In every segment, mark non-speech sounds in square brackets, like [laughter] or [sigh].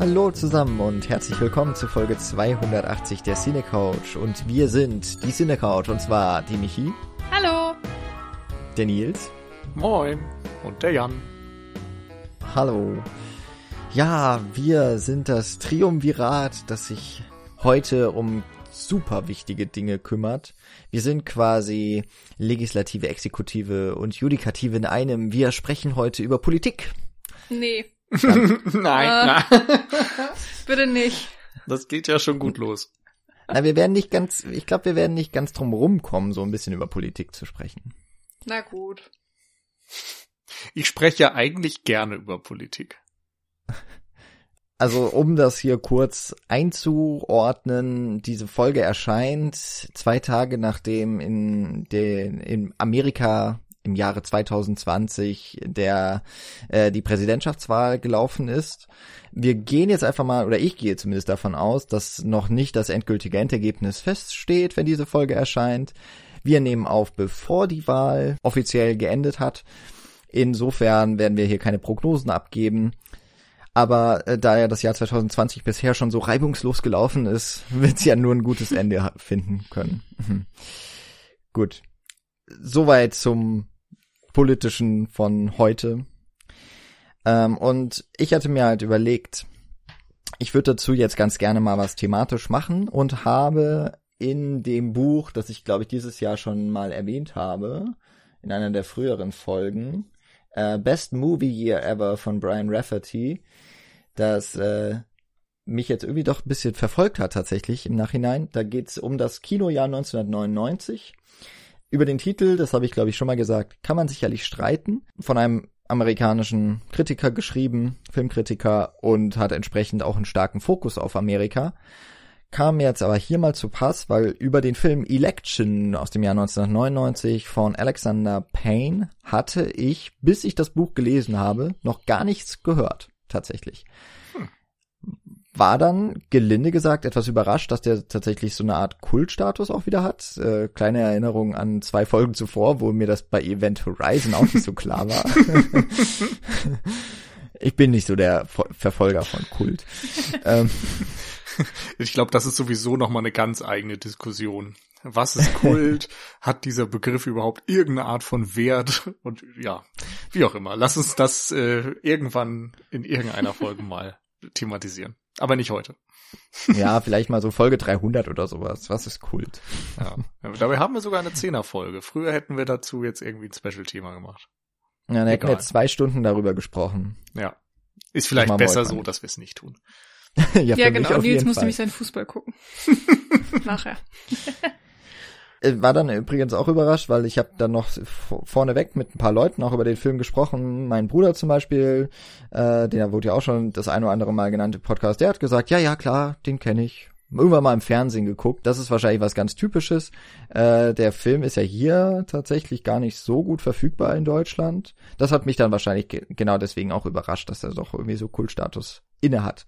Hallo zusammen und herzlich willkommen zu Folge 280 der Cine Couch. Und wir sind die Cine Couch und zwar die Michi. Hallo. Der Nils. Moin. Und der Jan. Hallo. Ja, wir sind das Triumvirat, das sich heute um super wichtige Dinge kümmert. Wir sind quasi Legislative, Exekutive und Judikative in einem. Wir sprechen heute über Politik. Nee. [laughs] nein, Äh. nein. [laughs] Bitte nicht. Das geht ja schon gut los. Na, wir werden nicht ganz, ich glaube, wir werden nicht ganz drum rumkommen, so ein bisschen über Politik zu sprechen. Na gut. Ich spreche ja eigentlich gerne über Politik. [laughs] Also um das hier kurz einzuordnen, diese Folge erscheint zwei Tage nachdem in, den, in Amerika im Jahre 2020 der äh, die Präsidentschaftswahl gelaufen ist. Wir gehen jetzt einfach mal, oder ich gehe zumindest davon aus, dass noch nicht das endgültige Endergebnis feststeht, wenn diese Folge erscheint. Wir nehmen auf, bevor die Wahl offiziell geendet hat. Insofern werden wir hier keine Prognosen abgeben. Aber äh, da ja das Jahr 2020 bisher schon so reibungslos gelaufen ist, [laughs] wird es ja nur ein gutes Ende finden können. Mhm. Gut. Soweit zum politischen von heute. Ähm, und ich hatte mir halt überlegt, ich würde dazu jetzt ganz gerne mal was thematisch machen und habe in dem Buch, das ich glaube ich dieses Jahr schon mal erwähnt habe, in einer der früheren Folgen, äh, Best Movie Year Ever von Brian Rafferty, das äh, mich jetzt irgendwie doch ein bisschen verfolgt hat tatsächlich im Nachhinein. Da geht's um das Kinojahr 1999. Über den Titel, das habe ich glaube ich schon mal gesagt, kann man sicherlich streiten. Von einem amerikanischen Kritiker geschrieben, Filmkritiker und hat entsprechend auch einen starken Fokus auf Amerika. Kam mir jetzt aber hier mal zu Pass, weil über den Film Election aus dem Jahr 1999 von Alexander Payne hatte ich, bis ich das Buch gelesen habe, noch gar nichts gehört, tatsächlich. War dann, gelinde gesagt, etwas überrascht, dass der tatsächlich so eine Art Kultstatus auch wieder hat. Äh, kleine Erinnerung an zwei Folgen zuvor, wo mir das bei Event Horizon auch nicht so klar war. [laughs] ich bin nicht so der Ver Verfolger von Kult. ähm, [laughs] Ich glaube, das ist sowieso noch mal eine ganz eigene Diskussion. Was ist Kult? [laughs] Hat dieser Begriff überhaupt irgendeine Art von Wert? Und ja, wie auch immer. Lass uns das äh, irgendwann in irgendeiner Folge mal thematisieren. Aber nicht heute. ja, [laughs] vielleicht mal so Folge 300 oder sowas. Was ist Kult? Ja. Dabei haben wir sogar eine Zehnerfolge. Früher hätten wir dazu jetzt irgendwie ein Special-Thema gemacht. Ja, dann hätten wir zwei Stunden darüber gesprochen. Ja. Ist vielleicht besser so, dass wir es nicht tun. [laughs] ja, Ja, genau. Nils Fall. mich seinen Fußball gucken. [laughs] Nachher. Äh, War dann übrigens auch überrascht, weil ich habe dann noch vorneweg mit ein paar Leuten auch über den Film gesprochen. Mein Bruder zum Beispiel, äh, der wurde ja auch schon das ein oder andere Mal genannt im Podcast, der hat gesagt, ja, ja, klar, den kenne ich. Irgendwann mal im Fernsehen geguckt. Das ist wahrscheinlich was ganz Typisches. Äh, der Film ist ja hier tatsächlich gar nicht so gut verfügbar in Deutschland. Das hat mich dann wahrscheinlich ge genau deswegen auch überrascht, dass er doch irgendwie so Kultstatus inne hat.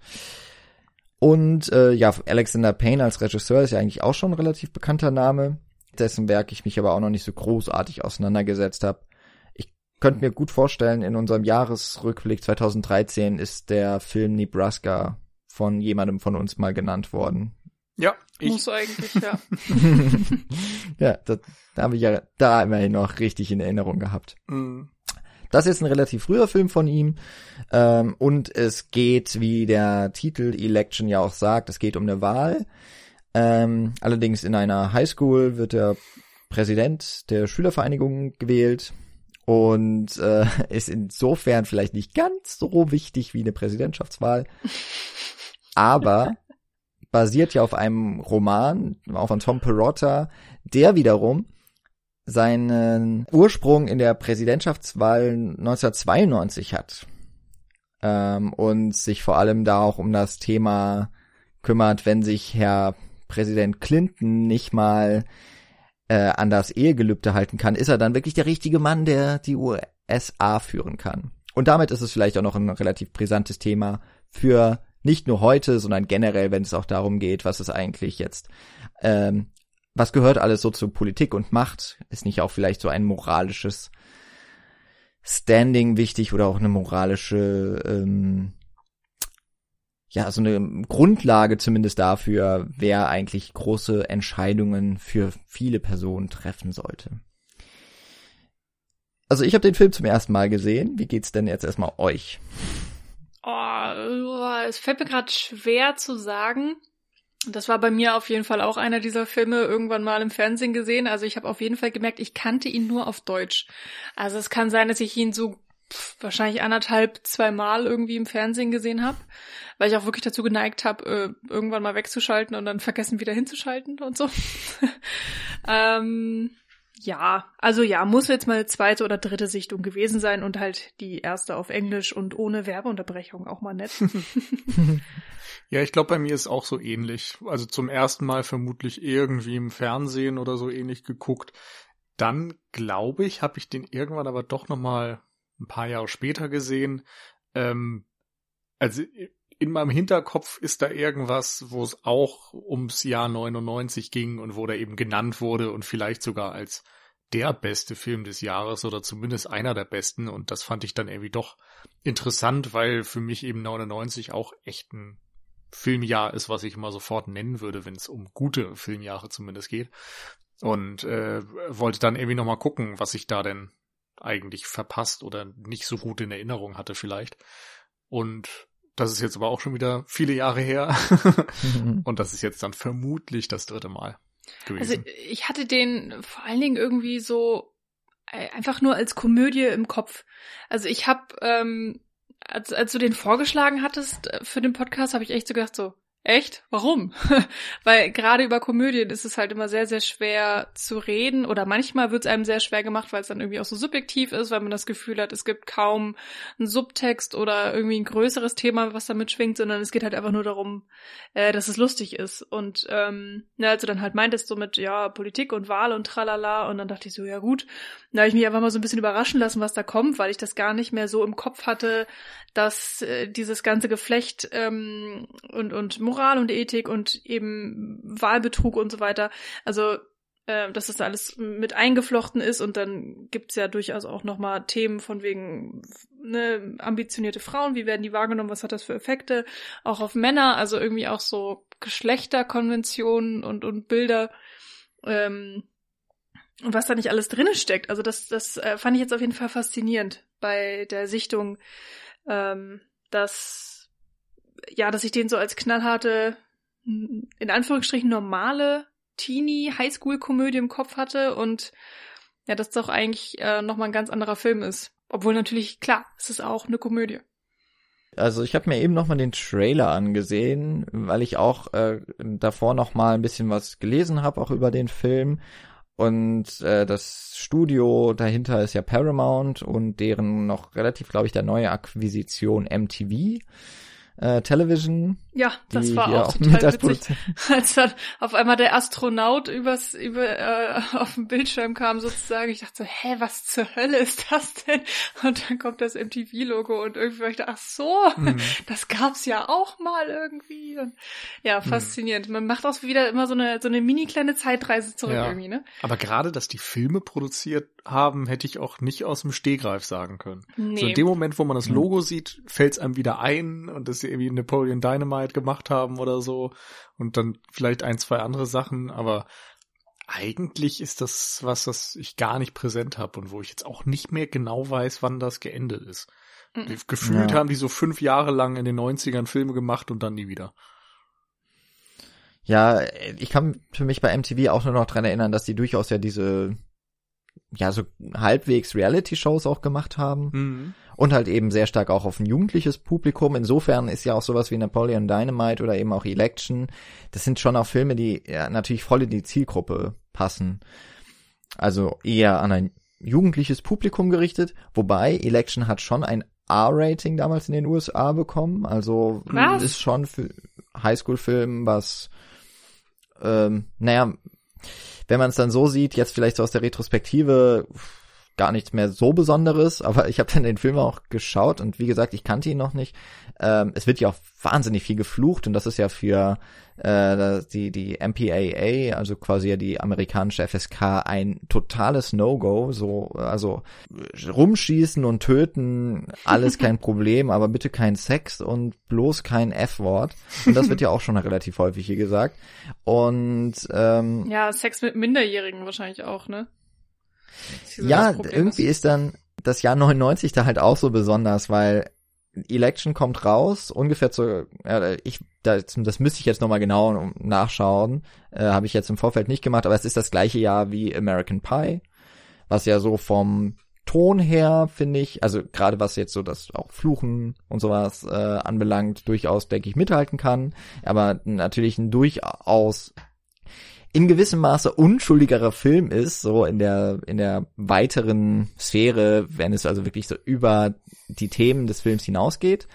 Und äh, ja, Alexander Payne als Regisseur ist ja eigentlich auch schon ein relativ bekannter Name, dessen Werk ich mich aber auch noch nicht so großartig auseinandergesetzt habe. Ich könnte mir gut vorstellen, in unserem Jahresrückblick 2013 ist der Film Nebraska von jemandem von uns mal genannt worden. Ja, ich, Muss eigentlich, ja. [laughs] ja, das, da habe ich ja da immerhin noch richtig in Erinnerung gehabt. mh, Das ist ein relativ früher Film von ihm ähm, und es geht, wie der Titel Election ja auch sagt, es geht um eine Wahl. Ähm, allerdings in einer Highschool wird der Präsident der Schülervereinigung gewählt und äh, [laughs] ist insofern vielleicht nicht ganz so wichtig wie eine Präsidentschaftswahl, aber basiert ja auf einem Roman, auch von Tom Perotta, der wiederum seinen Ursprung in der Präsidentschaftswahl 1992 hat ähm, und sich vor allem da auch um das Thema kümmert, wenn sich Herr Präsident Clinton nicht mal äh, an das Ehegelübde halten kann, ist er dann wirklich der richtige Mann, der die USA führen kann. Und damit ist es vielleicht auch noch ein relativ brisantes Thema für nicht nur heute, sondern generell, wenn es auch darum geht, was ist eigentlich jetzt, ähm, was gehört alles so zu Politik und Macht? Ist nicht auch vielleicht so ein moralisches Standing wichtig oder auch eine moralische, ähm, ja, so eine Grundlage zumindest dafür, wer eigentlich große Entscheidungen für viele Personen treffen sollte. Also ich habe den Film zum ersten Mal gesehen. Wie geht's denn jetzt erstmal euch? Oh, es fällt mir gerade schwer zu sagen. Das war bei mir auf jeden Fall auch einer dieser Filme irgendwann mal im Fernsehen gesehen. Also ich habe auf jeden Fall gemerkt, ich kannte ihn nur auf Deutsch. Also es kann sein, dass ich ihn so wahrscheinlich anderthalb, zwei Mal irgendwie im Fernsehen gesehen habe, weil ich auch wirklich dazu geneigt habe, äh, irgendwann mal wegzuschalten und dann vergessen wieder hinzuschalten und so. [laughs] ähm, ja, also ja, muss jetzt mal zweite oder dritte Sichtung gewesen sein und halt die erste auf Englisch und ohne Werbeunterbrechung auch mal nett. [laughs] ja, ich glaube, bei mir ist auch so ähnlich. Also zum ersten Mal vermutlich irgendwie im Fernsehen oder so ähnlich geguckt. Dann glaube ich, habe ich den irgendwann aber doch noch mal ein paar Jahre später gesehen. Ähm, also in meinem Hinterkopf ist da irgendwas, wo es auch ums Jahr 99 ging und wo da eben genannt wurde und vielleicht sogar als der beste Film des Jahres oder zumindest einer der besten und das fand ich dann irgendwie doch interessant, weil für mich eben 99 auch echt ein Filmjahr ist, was ich immer sofort nennen würde, wenn es um gute Filmjahre zumindest geht und äh, wollte dann irgendwie nochmal gucken, was ich da denn eigentlich verpasst oder nicht so gut in Erinnerung hatte vielleicht und das ist jetzt aber auch schon wieder viele Jahre her. und das ist jetzt dann vermutlich das dritte Mal gewesen. Also ich hatte den vor allen Dingen irgendwie so äh, einfach nur als Komödie im Kopf. Also ich habe, ähm, als, als du den vorgeschlagen hattest äh, für den Podcast, habe ich echt so gedacht so, Echt? Warum? [laughs] Weil gerade über Komödien ist es halt immer sehr, sehr schwer zu reden oder manchmal wird es einem sehr schwer gemacht, weil es dann irgendwie auch so subjektiv ist, weil man das Gefühl hat, es gibt kaum einen Subtext oder irgendwie ein größeres Thema, was damit schwingt, sondern es geht halt einfach nur darum, äh, dass es lustig ist. Und ähm, ne, als du dann halt meintest so mit, ja, Politik und Wahl und tralala und dann dachte ich so, ja gut, da habe ich mich einfach mal so ein bisschen überraschen lassen, was da kommt, weil ich das gar nicht mehr so im Kopf hatte, dass äh, dieses ganze Geflecht ähm, und, und Moral und Ethik und eben Wahlbetrug und so weiter, also äh, dass das alles mit eingeflochten ist und dann gibt's ja durchaus auch nochmal Themen von wegen ne, ambitionierte Frauen, wie werden die wahrgenommen, was hat das für Effekte, auch auf Männer, also irgendwie auch so Geschlechterkonventionen und, und Bilder. Ähm, und was da nicht alles drinne steckt. Also das, das äh, fand ich jetzt auf jeden Fall faszinierend bei der Sichtung ähm, dass ja, dass ich den so als knallharte, in Anführungsstrichen normale Teenie Highschool-Komödie im Kopf hatte und ja, dass das doch eigentlich äh, nochmal ein ganz anderer Film ist. Obwohl natürlich, klar, es ist auch eine Komödie. Also ich habe mir eben nochmal den Trailer angesehen, weil ich auch äh, davor nochmal ein bisschen was gelesen habe, auch über den Film. Und äh, das Studio dahinter ist ja Paramount und deren noch relativ, glaube ich, der neue Akquisition MTV Äh, Television. Ja, das war auch, auch total witzig. [laughs] Als dann auf einmal der Astronaut übers, über, äh, auf dem Bildschirm kam sozusagen, ich dachte so, hä, was zur Hölle ist das denn? Und dann kommt das MTV-Logo und irgendwie war ich da, ach so, mhm. das gab's ja auch mal irgendwie. Und, ja, mhm. faszinierend. Mhm. Man macht auch wieder immer so eine, so eine mini kleine Zeitreise zurück ja. irgendwie, ne? Aber gerade, dass die Filme produziert haben, hätte ich auch nicht aus dem Stehgreif sagen können. Nee. So in dem Moment, wo man das Logo mhm. sieht, fällt es einem wieder ein und das irgendwie Napoleon Dynamite gemacht haben oder so und dann vielleicht ein, zwei andere Sachen, aber eigentlich ist das was, was ich gar nicht präsent habe und wo ich jetzt auch nicht mehr genau weiß, wann das geendet ist. Mhm. Gefühlt ja. haben die so fünf Jahre lang in den 90ern Filme gemacht und dann nie wieder. Ja, ich kann für mich bei MTV auch nur noch dran erinnern, dass die durchaus ja diese ja so halbwegs Reality-Shows auch gemacht haben mhm. Und halt eben sehr stark auch auf ein jugendliches Publikum. Insofern ist ja auch sowas wie Napoleon Dynamite oder eben auch Election, das sind schon auch Filme, die ja natürlich voll in die Zielgruppe passen. Also eher an ein jugendliches Publikum gerichtet, wobei Election hat schon ein R-Rating damals in den USA bekommen, also was? ist schon für Highschool-Film, was ähm, naja, wenn man es dann so sieht, jetzt vielleicht so aus der Retrospektive, gar nichts mehr so Besonderes, [laughs] aber ich habe dann den Film auch geschaut und wie gesagt, ich kannte ihn noch nicht. Ähm, es wird ja auch wahnsinnig viel geflucht und das ist ja für äh, die die MPAA, also quasi ja die amerikanische FSK, ein totales No-Go. So also rumschießen und töten, alles kein [laughs] Problem, aber bitte kein Sex und bloß kein F-Wort. Und das wird ja auch schon relativ häufig hier gesagt. Und ähm, ja, Sex mit Minderjährigen wahrscheinlich auch, ne? Ja, irgendwie ist dann das Jahr 99 da halt auch so besonders, weil Election kommt raus, ungefähr zu, äh, ich, das, das müsste ich jetzt nochmal genau nachschauen, äh, habe ich jetzt im Vorfeld nicht gemacht, aber es ist das gleiche Jahr wie American Pie, was ja so vom Ton her, finde ich, also gerade was jetzt so das auch Fluchen und sowas äh, anbelangt, durchaus, denke ich, mithalten kann, aber natürlich ein durchaus in gewissem Maße unschuldigerer Film ist, so in der, in der weiteren Sphäre, wenn es also wirklich so über die Themen des Films hinausgeht,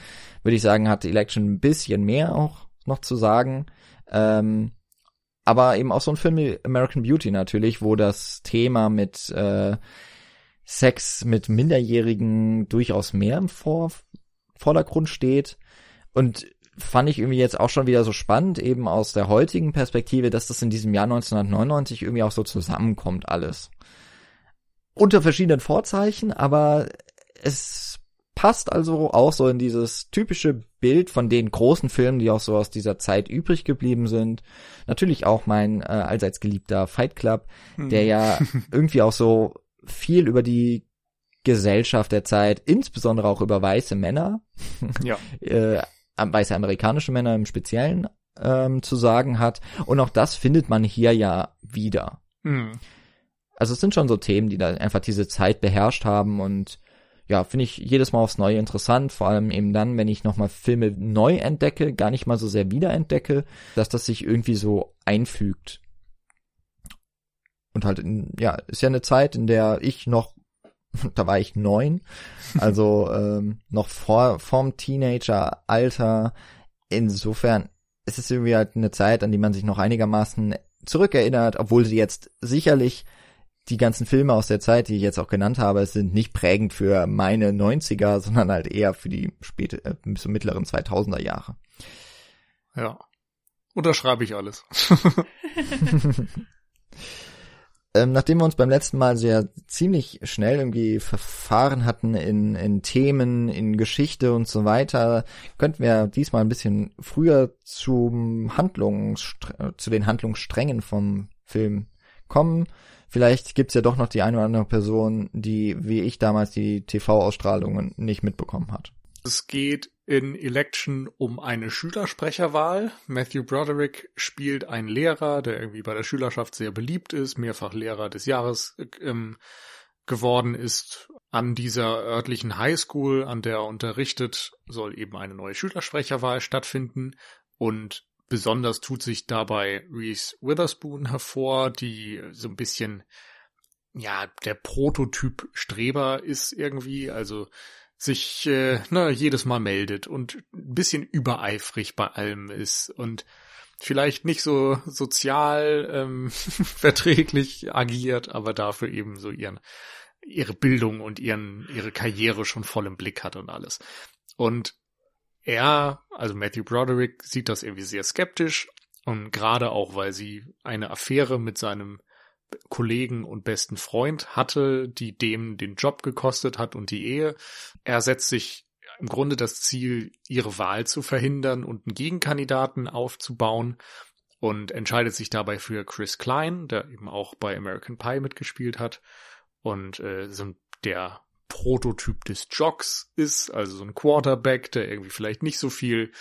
würde ich sagen, hat Election ein bisschen mehr auch noch zu sagen. Ähm, aber eben auch so ein Film wie American Beauty natürlich, wo das Thema mit äh, Sex mit Minderjährigen durchaus mehr im Vor Vordergrund steht. Und fand ich irgendwie jetzt auch schon wieder so spannend, eben aus der heutigen Perspektive, dass das in diesem Jahr 1999 irgendwie auch so zusammenkommt alles. Unter verschiedenen Vorzeichen, aber es passt also auch so in dieses typische Bild von den großen Filmen, die auch so aus dieser Zeit übrig geblieben sind. Natürlich auch mein äh, allseits geliebter Fight Club, hm. der ja [laughs] irgendwie auch so viel über die Gesellschaft der Zeit, insbesondere auch über weiße Männer, ja. [laughs] äh, weiße amerikanische Männer im Speziellen ähm, zu sagen hat. Und auch das findet man hier ja wieder. Mhm. Also es sind schon so Themen, die da einfach diese Zeit beherrscht haben und ja, finde ich jedes Mal aufs Neue interessant, vor allem eben dann, wenn ich nochmal Filme neu entdecke, gar nicht mal so sehr wiederentdecke, dass das sich irgendwie so einfügt. Und halt, in, ja, ist ja eine Zeit, in der ich noch [laughs] da war ich neun, also ähm, noch vor vorm Teenager-Alter. Insofern ist es irgendwie halt eine Zeit, an die man sich noch einigermaßen zurückerinnert, obwohl sie jetzt sicherlich die ganzen Filme aus der Zeit, die ich jetzt auch genannt habe, sind nicht prägend für meine 90er, sondern halt eher für die späte, äh, bis zum mittleren 2000er Jahre. Ja. Unterschreibe ich alles. [laughs] [laughs] ähm, nachdem wir uns beim letzten Mal sehr ziemlich schnell irgendwie verfahren hatten in, in Themen, in Geschichte und so weiter, könnten wir diesmal ein bisschen früher zum Handlungs, zu den Handlungssträngen vom Film kommen. Vielleicht gibt's ja doch noch die eine oder andere Person, die, wie ich damals, die TV-Ausstrahlungen nicht mitbekommen hat. Es geht in Election um eine Schülersprecherwahl. Matthew Broderick spielt einen Lehrer, der irgendwie bei der Schülerschaft sehr beliebt ist, mehrfach Lehrer des Jahres ähm, geworden ist. An dieser örtlichen Highschool, an der er unterrichtet, soll eben eine neue Schülersprecherwahl stattfinden und besonders tut sich dabei Reese Witherspoon hervor, die so ein bisschen ja, der Prototyp Streber ist irgendwie, also sich äh, na, jedes Mal meldet und ein bisschen übereifrig bei allem ist und vielleicht nicht so sozial ähm, [laughs] verträglich agiert, aber dafür eben so ihren ihre Bildung und ihren ihre Karriere schon voll im Blick hat und alles. Und er, also Matthew Broderick, sieht das irgendwie sehr skeptisch und gerade auch, weil sie eine Affäre mit seinem Kollegen und besten Freund hatte, die dem den Job gekostet hat und die Ehe. Er setzt sich im Grunde das Ziel, ihre Wahl zu verhindern und einen Gegenkandidaten aufzubauen und entscheidet sich dabei für Chris Klein, der eben auch bei American Pie mitgespielt hat und äh, so der Prototyp des Jocks ist, also so ein Quarterback, der irgendwie vielleicht nicht so viel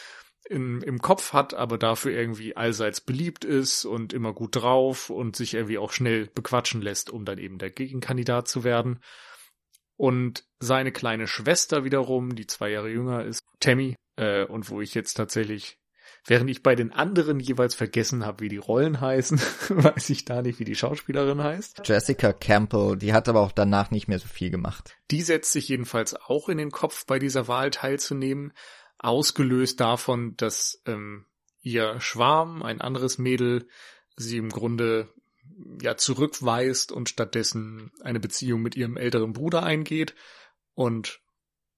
in, im Kopf hat, aber dafür irgendwie allseits beliebt ist und immer gut drauf und sich irgendwie auch schnell bequatschen lässt, um dann eben der Gegenkandidat zu werden. Und seine kleine Schwester wiederum, die zwei Jahre jünger ist, Tammy, äh, und wo ich jetzt tatsächlich, während ich bei den anderen jeweils vergessen habe, wie die Rollen heißen, [laughs] weiß ich da nicht, wie die Schauspielerin heißt. Jessica Campbell, die hat aber auch danach nicht mehr so viel gemacht. Die setzt sich jedenfalls auch in den Kopf, bei dieser Wahl teilzunehmen, ausgelöst davon, dass ähm, ihr Schwarm, ein anderes Mädel, sie im Grunde ja zurückweist und stattdessen eine Beziehung mit ihrem älteren Bruder eingeht und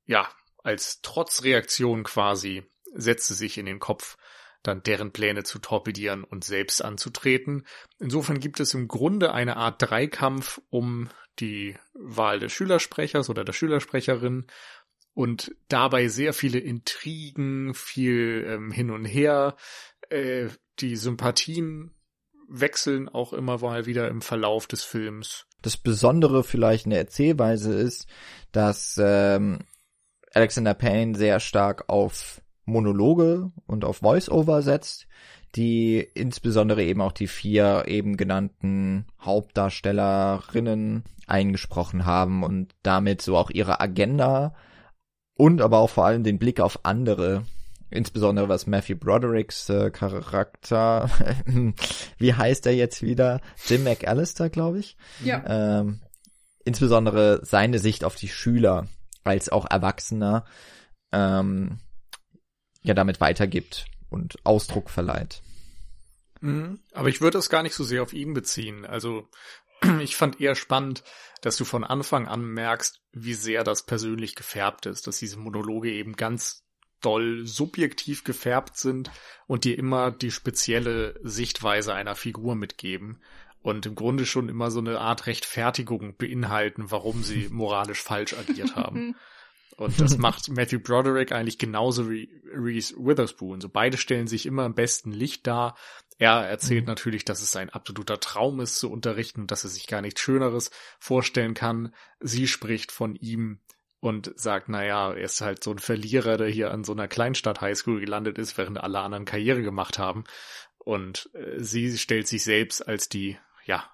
ja, als Trotzreaktion quasi setzt sie sich in den Kopf, dann deren Pläne zu torpedieren und selbst anzutreten. Insofern gibt es im Grunde eine Art Dreikampf um die Wahl des Schülersprechers oder der Schülersprecherin und dabei sehr viele Intrigen, viel ähm, hin und her. Äh, die Sympathien wechseln auch immer mal wieder im Verlauf des Films. Das Besondere vielleicht in der Erzählweise ist, dass ähm, Alexander Payne sehr stark auf Monologe und auf Voice-Over setzt, die insbesondere eben auch die vier eben genannten Hauptdarstellerinnen eingesprochen haben und damit so auch ihre Agenda und aber auch vor allem den Blick auf andere, insbesondere was Matthew Brodericks äh, Charakter, [laughs] wie heißt er jetzt wieder? Jim McAllister, glaube ich. Ja. Ähm, insbesondere seine Sicht auf die Schüler als auch Erwachsener ähm, ja damit weitergibt und Ausdruck verleiht. Mhm. Aber ich würde es gar nicht so sehr auf ihn beziehen. Also [clears throat] ich fand eher spannend, dass du von Anfang an merkst, wie sehr das persönlich gefärbt ist, dass diese Monologe eben ganz doll subjektiv gefärbt sind und dir immer die spezielle Sichtweise einer Figur mitgeben und im Grunde schon immer so eine Art Rechtfertigung beinhalten, warum sie [laughs] moralisch falsch agiert haben. [laughs] Und das macht Matthew Broderick eigentlich genauso wie Reese Witherspoon. So beide stellen sich immer im besten Licht dar. Er erzählt mhm. natürlich, dass es sein absoluter Traum ist zu unterrichten und dass er sich gar nichts Schöneres vorstellen kann. Sie spricht von ihm und sagt, naja, er ist halt so ein Verlierer, der hier an so einer Kleinstadt Highschool gelandet ist, während alle anderen Karriere gemacht haben. Und äh, sie stellt sich selbst als die, ja,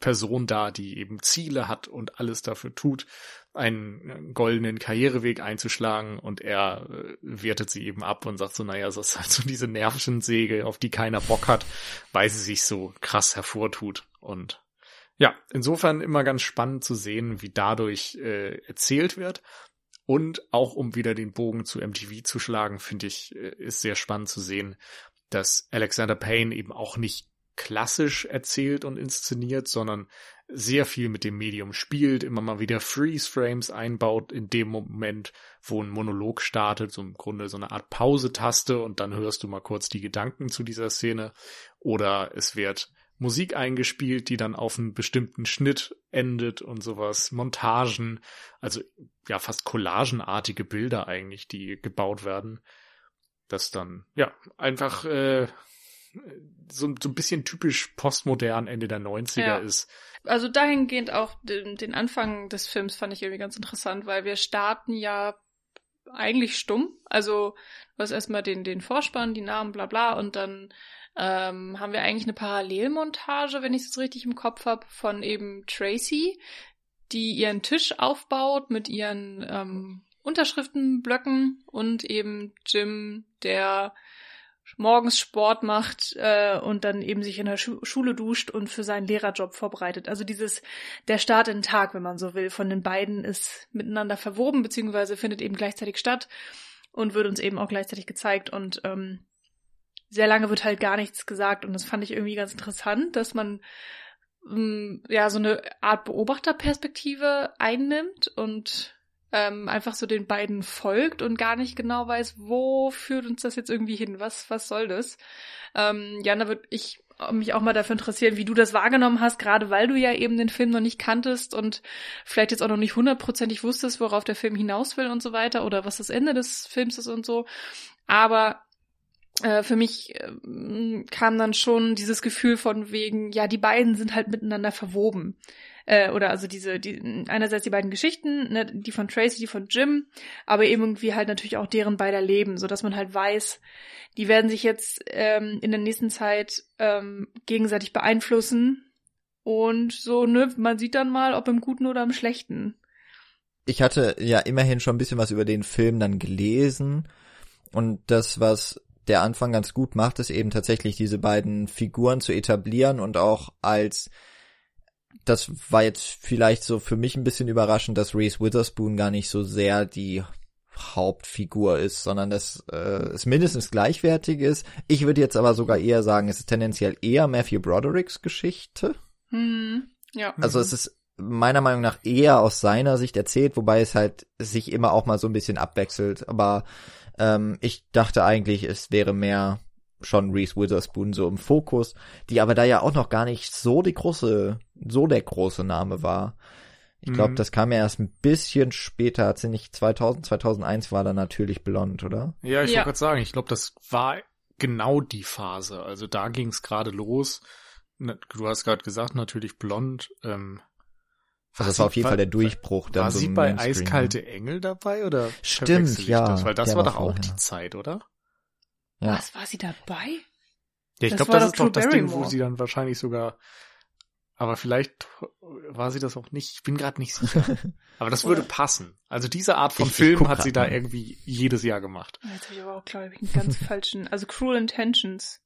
Person da, die eben Ziele hat und alles dafür tut, einen goldenen Karriereweg einzuschlagen und er äh, wertet sie eben ab und sagt so, naja, das ist halt so diese Nervensäge, auf die keiner Bock hat, weil sie sich so krass hervortut und ja, insofern immer ganz spannend zu sehen, wie dadurch äh, erzählt wird. Und auch um wieder den Bogen zu MTV zu schlagen, finde ich, äh, ist sehr spannend zu sehen, dass Alexander Payne eben auch nicht klassisch erzählt und inszeniert, sondern sehr viel mit dem Medium spielt, immer mal wieder Freeze-Frames einbaut in dem Moment, wo ein Monolog startet, so im Grunde so eine Art Pause-Taste und dann hörst du mal kurz die Gedanken zu dieser Szene. Oder es wird Musik eingespielt, die dann auf einen bestimmten Schnitt endet und sowas, Montagen, also ja fast collagenartige Bilder eigentlich, die gebaut werden, das dann ja einfach äh, so, so ein bisschen typisch postmodern Ende der 90er ja. ist. Also dahingehend auch den, den Anfang des Films fand ich irgendwie ganz interessant, weil wir starten ja eigentlich stumm. Also du hast erstmal den, den Vorspann, die Namen, bla bla, und dann ähm, haben wir eigentlich eine Parallelmontage, wenn ich es richtig im Kopf habe, von eben Tracy, die ihren Tisch aufbaut mit ihren ähm, Unterschriftenblöcken und eben Jim, der morgens Sport macht äh, und dann eben sich in der Schu Schule duscht und für seinen Lehrerjob vorbereitet. Also dieses der Start in den Tag, wenn man so will, von den beiden ist miteinander verwoben beziehungsweise findet eben gleichzeitig statt und wird uns eben auch gleichzeitig gezeigt und ähm, sehr lange wird halt gar nichts gesagt und das fand ich irgendwie ganz interessant, dass man ähm, ja so eine Art Beobachterperspektive einnimmt und ähm, einfach so den beiden folgt und gar nicht genau weiß, wo führt uns das jetzt irgendwie hin, was, was soll das? Ähm, Jana, würde ich mich auch mal dafür interessieren, wie du das wahrgenommen hast, gerade weil du ja eben den Film noch nicht kanntest und vielleicht jetzt auch noch nicht hundertprozentig wusstest, worauf der Film hinaus will und so weiter oder was das Ende des Films ist und so. Aber äh, für mich äh, kam dann schon dieses Gefühl von wegen, ja, die beiden sind halt miteinander verwoben. Äh, oder also diese, die, einerseits die beiden Geschichten, ne, die von Tracy, die von Jim, aber eben irgendwie halt natürlich auch deren beider Leben, so dass man halt weiß, die werden sich jetzt ähm, in der nächsten Zeit ähm, gegenseitig beeinflussen. Und so, ne, man sieht dann mal, ob im Guten oder im Schlechten. Ich hatte ja immerhin schon ein bisschen was über den Film dann gelesen. Und das, was der Anfang ganz gut macht, ist eben tatsächlich diese beiden Figuren zu etablieren und auch als das war jetzt vielleicht so für mich ein bisschen überraschend, dass Reese Witherspoon gar nicht so sehr die Hauptfigur ist, sondern dass äh, es mindestens gleichwertig ist. Ich würde jetzt aber sogar eher sagen, es ist tendenziell eher Matthew Brodericks Geschichte. Hm, ja. Also es ist meiner Meinung nach eher aus seiner Sicht erzählt, wobei es halt sich immer auch mal so ein bisschen abwechselt. Aber ähm, ich dachte eigentlich, es wäre mehr schon Reese Witherspoon so im Fokus, die aber da ja auch noch gar nicht so die große, so der große Name war. Ich glaube, Mhm. das kam ja erst ein bisschen später, hat sie nicht 2000, 2001 war da natürlich blond, oder? Ja, ich Ja. wollte gerade sagen, ich glaube, das war genau die Phase. Also da ging es gerade los. Du hast gerade gesagt, natürlich blond. Ähm, Also das war auf jeden Fall der Durchbruch. Dann War so sie bei Mainstream, Eiskalte ne? Engel dabei oder Stimmt, ich ja, Das? Weil das war war doch auch vorher. die Zeit, oder? Ja. Was, war sie dabei? Ja, ich Das glaube, war das doch ist doch das Ding, wo sie dann wahrscheinlich sogar. Aber vielleicht war sie das auch nicht. Ich bin gerade nicht sicher. [laughs] Aber das würde passen. Also diese Art von Ich- ich Film guck hat sie da mal. irgendwie jedes Jahr gemacht. Jetzt habe ich aber auch, glaube ich, einen ganz [laughs] falschen. Also Cruel Intentions.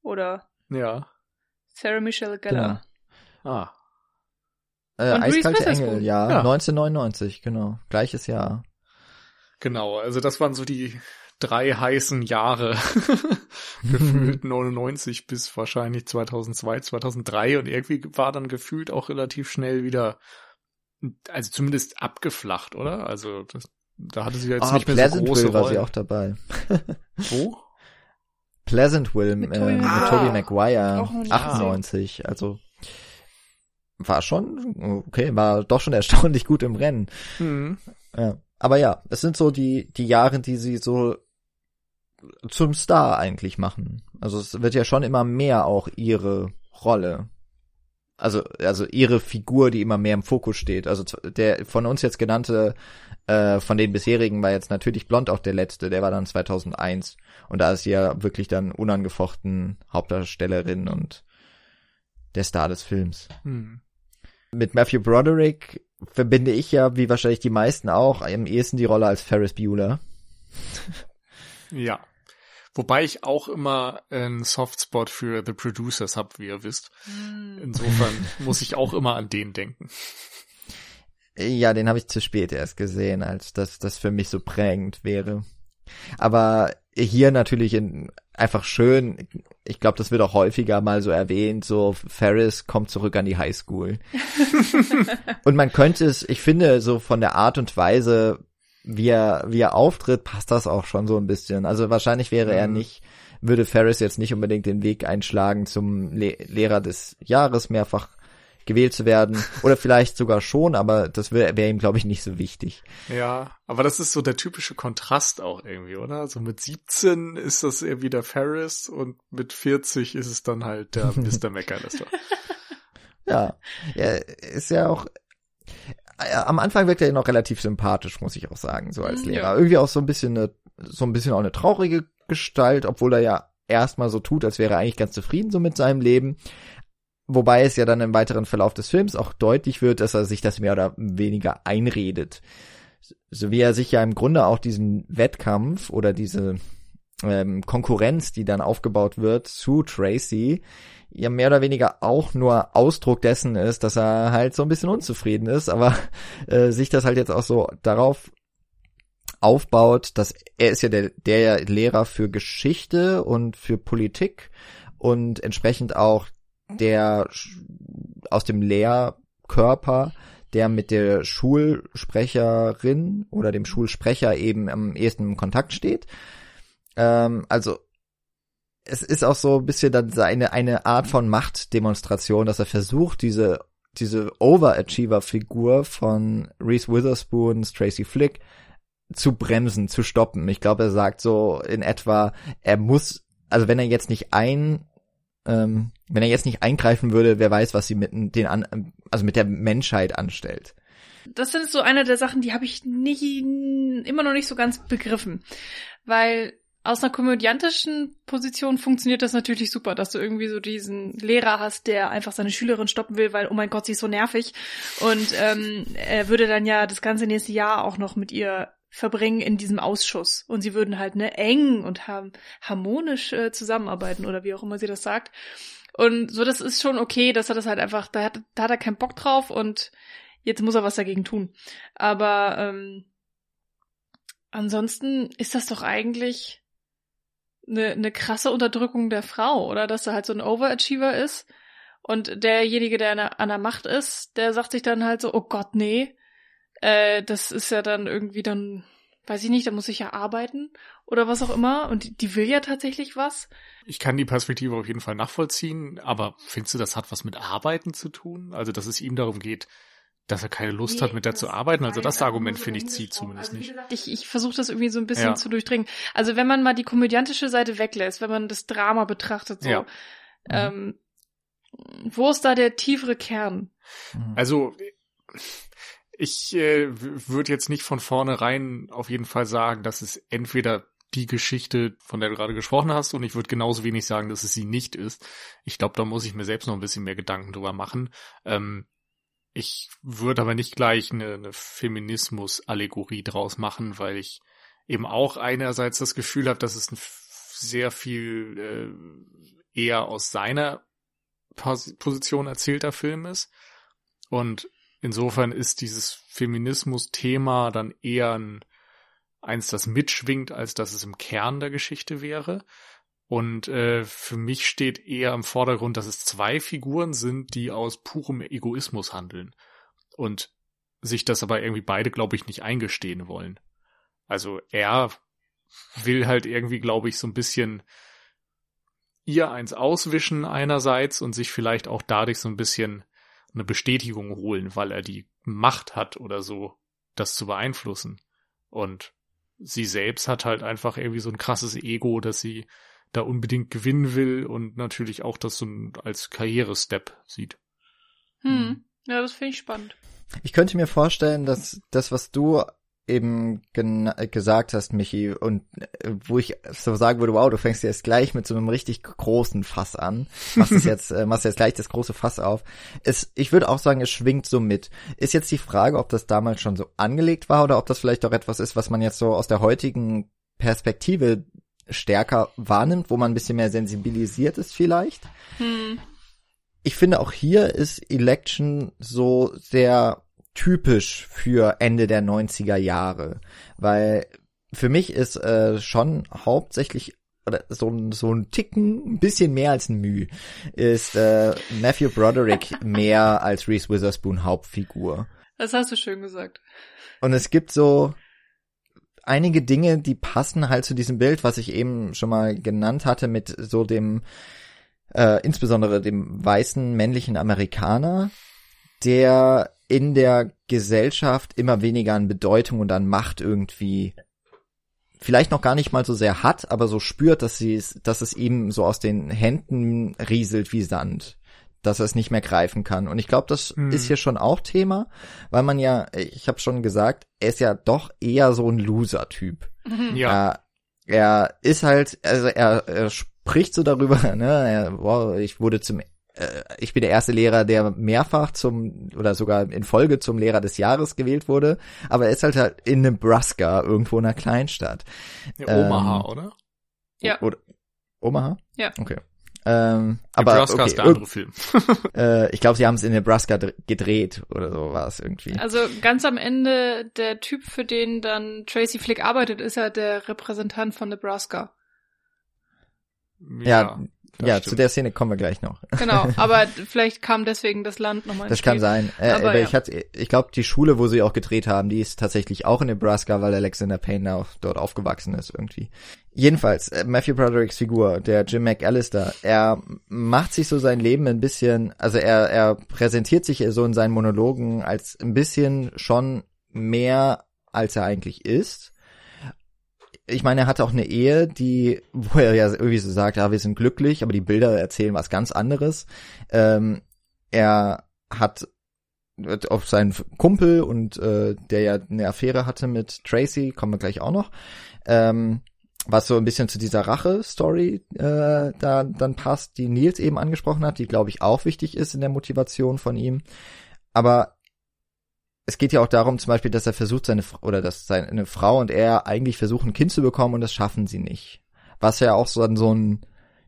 Oder Ja. Sarah Michelle Gellar. Ah. Äh, Und Eiskalte. Engel, ja, Ja. 1999, genau. Gleiches Jahr. Genau, also das waren so die drei heißen Jahre. [laughs] gefühlt [laughs] 99 bis wahrscheinlich 2002, 2003 und irgendwie war dann gefühlt auch relativ schnell wieder, also zumindest abgeflacht, oder? Also das, da hatte sie jetzt Ah, nicht mehr so große Pleasantville war sie auch dabei. Wo? [laughs] Pleasantville Mit äh, Tobey mit Maguire. Tobey Maguire, Auch noch nicht 98, also war schon, okay, war doch schon [laughs] erstaunlich gut im Rennen. Hm. Ja. Aber ja, es sind so die, die Jahre, die sie so zum Star eigentlich machen. Also es wird ja schon immer mehr auch ihre Rolle. Also, also ihre Figur, die immer mehr im Fokus steht. Also der von uns jetzt genannte, äh, von den bisherigen war jetzt natürlich Blond auch der letzte, der war dann 2001. Und da ist sie ja wirklich dann unangefochten Hauptdarstellerin und der Star des Films Hm. Mit Matthew Broderick verbinde ich ja, wie wahrscheinlich die meisten auch, am ehesten die Rolle als Ferris Bueller. [laughs] Ja. Wobei ich auch immer einen Softspot für The Producers hab, wie ihr wisst. Hm. Insofern [laughs] muss ich auch immer an den denken. Ja, den habe ich zu spät erst gesehen, als dass das für mich so prägend wäre. Aber hier natürlich in, einfach schön, ich glaube, das wird auch häufiger mal so erwähnt, so Ferris kommt zurück an die Highschool. [laughs] und man könnte es, ich finde, so von der Art und Weise, wie er, wie er auftritt, passt das auch schon so ein bisschen. Also wahrscheinlich wäre er Mhm. nicht, würde Ferris jetzt nicht unbedingt den Weg einschlagen, zum Le Lehrer des Jahres mehrfach gewählt zu werden. Oder vielleicht sogar schon, aber das wäre wär ihm, glaube ich, nicht so wichtig. Ja, aber das ist so der typische Kontrast auch irgendwie, oder? So mit 17 ist das irgendwie der Ferris und mit 40 ist es dann halt der [laughs] Mr. McAllister. Ja, ja ist ja auch. äh, Am Anfang wirkt er ja noch relativ sympathisch, muss ich auch sagen, so als Mm, Lehrer. ja. Irgendwie auch so ein bisschen eine, so ein bisschen auch eine traurige Gestalt, obwohl er ja erstmal so tut, als wäre er eigentlich ganz zufrieden so mit seinem Leben. Wobei es ja dann im weiteren Verlauf des Films auch deutlich wird, dass er sich das mehr oder weniger einredet. So wie er sich ja im Grunde auch diesen Wettkampf oder diese ähm, Konkurrenz, die dann aufgebaut wird zu Tracy, ja mehr oder weniger auch nur Ausdruck dessen ist, dass er halt so ein bisschen unzufrieden ist, aber äh, sich das halt jetzt auch so darauf aufbaut, dass er ist ja der, der Lehrer für Geschichte und für Politik und entsprechend auch der aus dem Lehrkörper, der mit der Schulsprecherin oder dem Schulsprecher eben am ehesten im Kontakt steht. Ähm, also es ist auch so ein bisschen dann seine eine Art von Machtdemonstration, dass er versucht, diese diese Overachiever-Figur von Reese Witherspoons Tracy Flick zu bremsen, zu stoppen. Ich glaube, er sagt so in etwa, er muss, also wenn er jetzt nicht ein, ähm, wenn er jetzt nicht eingreifen würde, wer weiß, was sie mit den an, also mit der Menschheit anstellt. Das sind so eine der Sachen, die habe ich nie, immer noch nicht so ganz begriffen. Weil aus einer komödiantischen Position funktioniert das natürlich super, dass du irgendwie so diesen Lehrer hast, der einfach seine Schülerin stoppen will, weil, oh mein Gott, sie ist so nervig. Und ähm, er würde dann ja das ganze nächste Jahr auch noch mit ihr verbringen in diesem Ausschuss. Und sie würden halt ne eng und haben harmonisch äh, zusammenarbeiten oder wie auch immer sie das sagt. Und so, das ist schon okay, dass er das halt einfach, da hat, da hat er keinen Bock drauf und jetzt muss er was dagegen tun. Aber ähm, ansonsten ist das doch eigentlich eine, eine krasse Unterdrückung der Frau, oder? Dass er halt so ein Overachiever ist Und derjenige, der an der, an der Macht ist, der sagt sich dann halt so, oh Gott, nee, äh, das ist ja dann irgendwie dann, weiß ich nicht, da muss ich ja arbeiten oder was auch immer. Und die, die will ja tatsächlich was. Ich kann die Perspektive auf jeden Fall nachvollziehen, aber findest du, das hat was mit Arbeiten zu tun? Also, dass es ihm darum geht, dass er keine Lust nee, hat, mit der zu arbeiten. Also das Argument, finde ich, zieht zumindest nicht. Ich, ich versuche das irgendwie so ein bisschen ja. zu durchdringen. Also wenn man mal die komödiantische Seite weglässt, wenn man das Drama betrachtet, so, ja. ähm, wo ist da der tiefere Kern? Mhm. Also ich äh, würde jetzt nicht von vornherein auf jeden Fall sagen, dass es entweder die Geschichte, von der du gerade gesprochen hast, und ich würde genauso wenig sagen, dass es sie nicht ist. Ich glaube, da muss ich mir selbst noch ein bisschen mehr Gedanken drüber machen. Ähm, ich würde aber nicht gleich eine, eine Feminismus-Allegorie draus machen, weil ich eben auch einerseits das Gefühl habe, dass es ein sehr viel äh, eher aus seiner Pos Position erzählter Film ist. Und insofern ist dieses Feminismus-Thema dann eher ein, eins, das mitschwingt, als dass es im Kern der Geschichte wäre. Und äh, für mich steht eher im Vordergrund, dass es zwei Figuren sind, die aus purem Egoismus handeln. Und sich das aber irgendwie beide, glaube ich, nicht eingestehen wollen. Also er will halt irgendwie, glaube ich, so ein bisschen ihr eins auswischen einerseits und sich vielleicht auch dadurch so ein bisschen eine Bestätigung holen, weil er die Macht hat oder so, das zu beeinflussen. Und sie selbst hat halt einfach irgendwie so ein krasses Ego, dass sie da unbedingt gewinnen will und natürlich auch das so als Karrierestep sieht. Hm. Ja, das finde ich spannend. Ich könnte mir vorstellen, dass das, was du eben gesagt hast, Michi, und äh, wo ich so sagen würde, wow, du fängst jetzt gleich mit so einem richtig großen Fass an, machst es [laughs] jetzt, äh, machst jetzt gleich das große Fass auf. Es, ich würde auch sagen, es schwingt so mit. Ist jetzt die Frage, ob das damals schon so angelegt war oder ob das vielleicht auch etwas ist, was man jetzt so aus der heutigen Perspektive stärker wahrnimmt, wo man ein bisschen mehr sensibilisiert ist vielleicht. Hm. Ich finde auch hier ist Election so sehr typisch für Ende der 90er Jahre, weil für mich ist äh, schon hauptsächlich oder so, ein so ein Ticken, ein bisschen mehr als ein Mühe, ist äh, Matthew Broderick [laughs] mehr als Reese Witherspoon Hauptfigur. Das hast du schön gesagt. Und es gibt so einige Dinge, die passen halt zu diesem Bild, was ich eben schon mal genannt hatte, mit so dem, äh, insbesondere dem weißen männlichen Amerikaner, der in der Gesellschaft immer weniger an Bedeutung und an Macht irgendwie vielleicht noch gar nicht mal so sehr hat, aber so spürt, dass sie es, dass es ihm so aus den Händen rieselt wie Sand dass er es nicht mehr greifen kann. Und ich glaube, das mhm. ist hier schon auch Thema, weil man ja, ich habe schon gesagt, er ist ja doch eher so ein Loser-Typ. Mhm. Ja. Er, er ist halt, also er, er spricht so darüber, [laughs] ne, er, wow, ich wurde zum äh, ich bin der erste Lehrer, der mehrfach zum oder sogar in Folge zum Lehrer des Jahres gewählt wurde, aber er ist halt, halt in Nebraska, irgendwo in einer Kleinstadt. Ja, Omaha, ähm, oder? Ja. Oder, Omaha? Ja. Okay. Ähm, aber Nebraska okay, ist der andere Film. [laughs] äh, ich glaube, sie haben es in Nebraska gedreht oder so war es irgendwie. Also ganz am Ende der Typ, für den dann Tracy Flick arbeitet, ist ja der Repräsentant von Nebraska. Ja, ja, ja stimmt. zu der Szene kommen wir gleich noch. Genau, [laughs] aber vielleicht kam deswegen das Land nochmal Das kann sein. Äh, aber, aber ja. ich hatte, ich glaube, die Schule, wo sie auch gedreht haben, die ist tatsächlich auch in Nebraska, weil Alexander Payne auch dort aufgewachsen ist irgendwie. Jedenfalls, äh, Matthew Brodericks Figur, der Jim McAllister, er macht sich so sein Leben ein bisschen, also er, er präsentiert sich so in seinen Monologen als ein bisschen schon mehr, als er eigentlich ist ich meine, er hatte auch eine Ehe, die, wo er ja irgendwie so sagt, ja, wir sind glücklich, aber die Bilder erzählen was ganz anderes. Ähm, er hat auf seinen Kumpel und äh, der ja eine Affäre hatte mit Tracy, kommen wir gleich auch noch, ähm, was so ein bisschen zu dieser Rache-Story äh, da dann passt, die Nils eben angesprochen hat, die glaube ich auch wichtig ist in der Motivation von ihm. Aber es geht ja auch darum, zum Beispiel, dass er versucht, seine oder dass seine Frau und er eigentlich versuchen, ein Kind zu bekommen und das schaffen sie nicht. Was ja auch so, so ein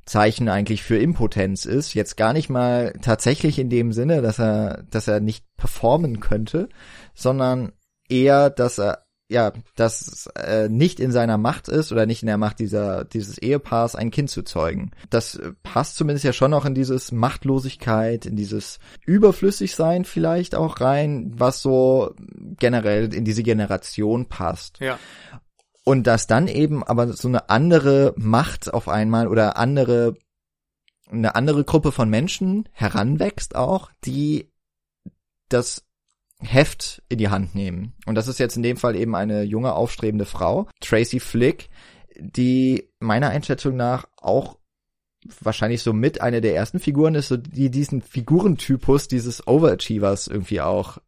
Zeichen eigentlich für Impotenz ist. Jetzt gar nicht mal tatsächlich in dem Sinne, dass er, dass er nicht performen könnte, sondern eher, dass er ja, dass äh, nicht in seiner Macht ist oder nicht in der Macht dieser dieses Ehepaars ein Kind zu zeugen. Das äh, passt zumindest ja schon auch in dieses Machtlosigkeit, in dieses Überflüssigsein vielleicht auch rein, was so generell in diese Generation passt. Ja. Und dass dann eben aber so eine andere Macht auf einmal oder andere eine andere Gruppe von Menschen heranwächst auch, die das Heft in die Hand nehmen. Und das ist jetzt in dem Fall eben eine junge, aufstrebende Frau, Tracy Flick, die meiner Einschätzung nach auch wahrscheinlich so mit eine der ersten Figuren ist, so die diesen Figurentypus dieses Overachievers irgendwie auch,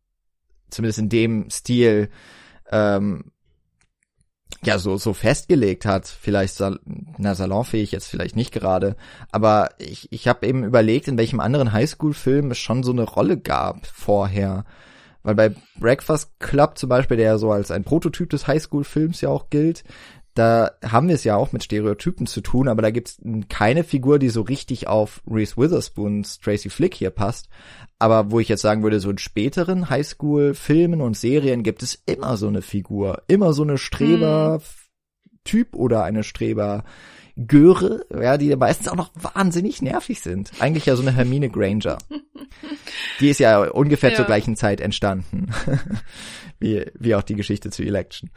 zumindest in dem Stil, ähm, ja, so, so festgelegt hat. Vielleicht, sal na, salonfähig jetzt vielleicht nicht gerade. Aber ich, ich habe eben überlegt, in welchem anderen Highschool-Film es schon so eine Rolle gab vorher. Weil bei Breakfast Club zum Beispiel, der ja so als ein Prototyp des Highschool-Films ja auch gilt, da haben wir es ja auch mit Stereotypen zu tun, aber da gibt's keine Figur, die so richtig auf Reese Witherspoons Tracy Flick hier passt. Aber wo ich jetzt sagen würde, so in späteren Highschool-Filmen und Serien gibt es immer so eine Figur, immer so eine Streber-Typ oder eine Streber- Göre, ja, die meistens auch noch wahnsinnig nervig sind. Eigentlich ja so eine Hermine Granger. [laughs] Die ist ja ungefähr ja. zur gleichen Zeit entstanden. [laughs] wie, wie auch die Geschichte zu Election.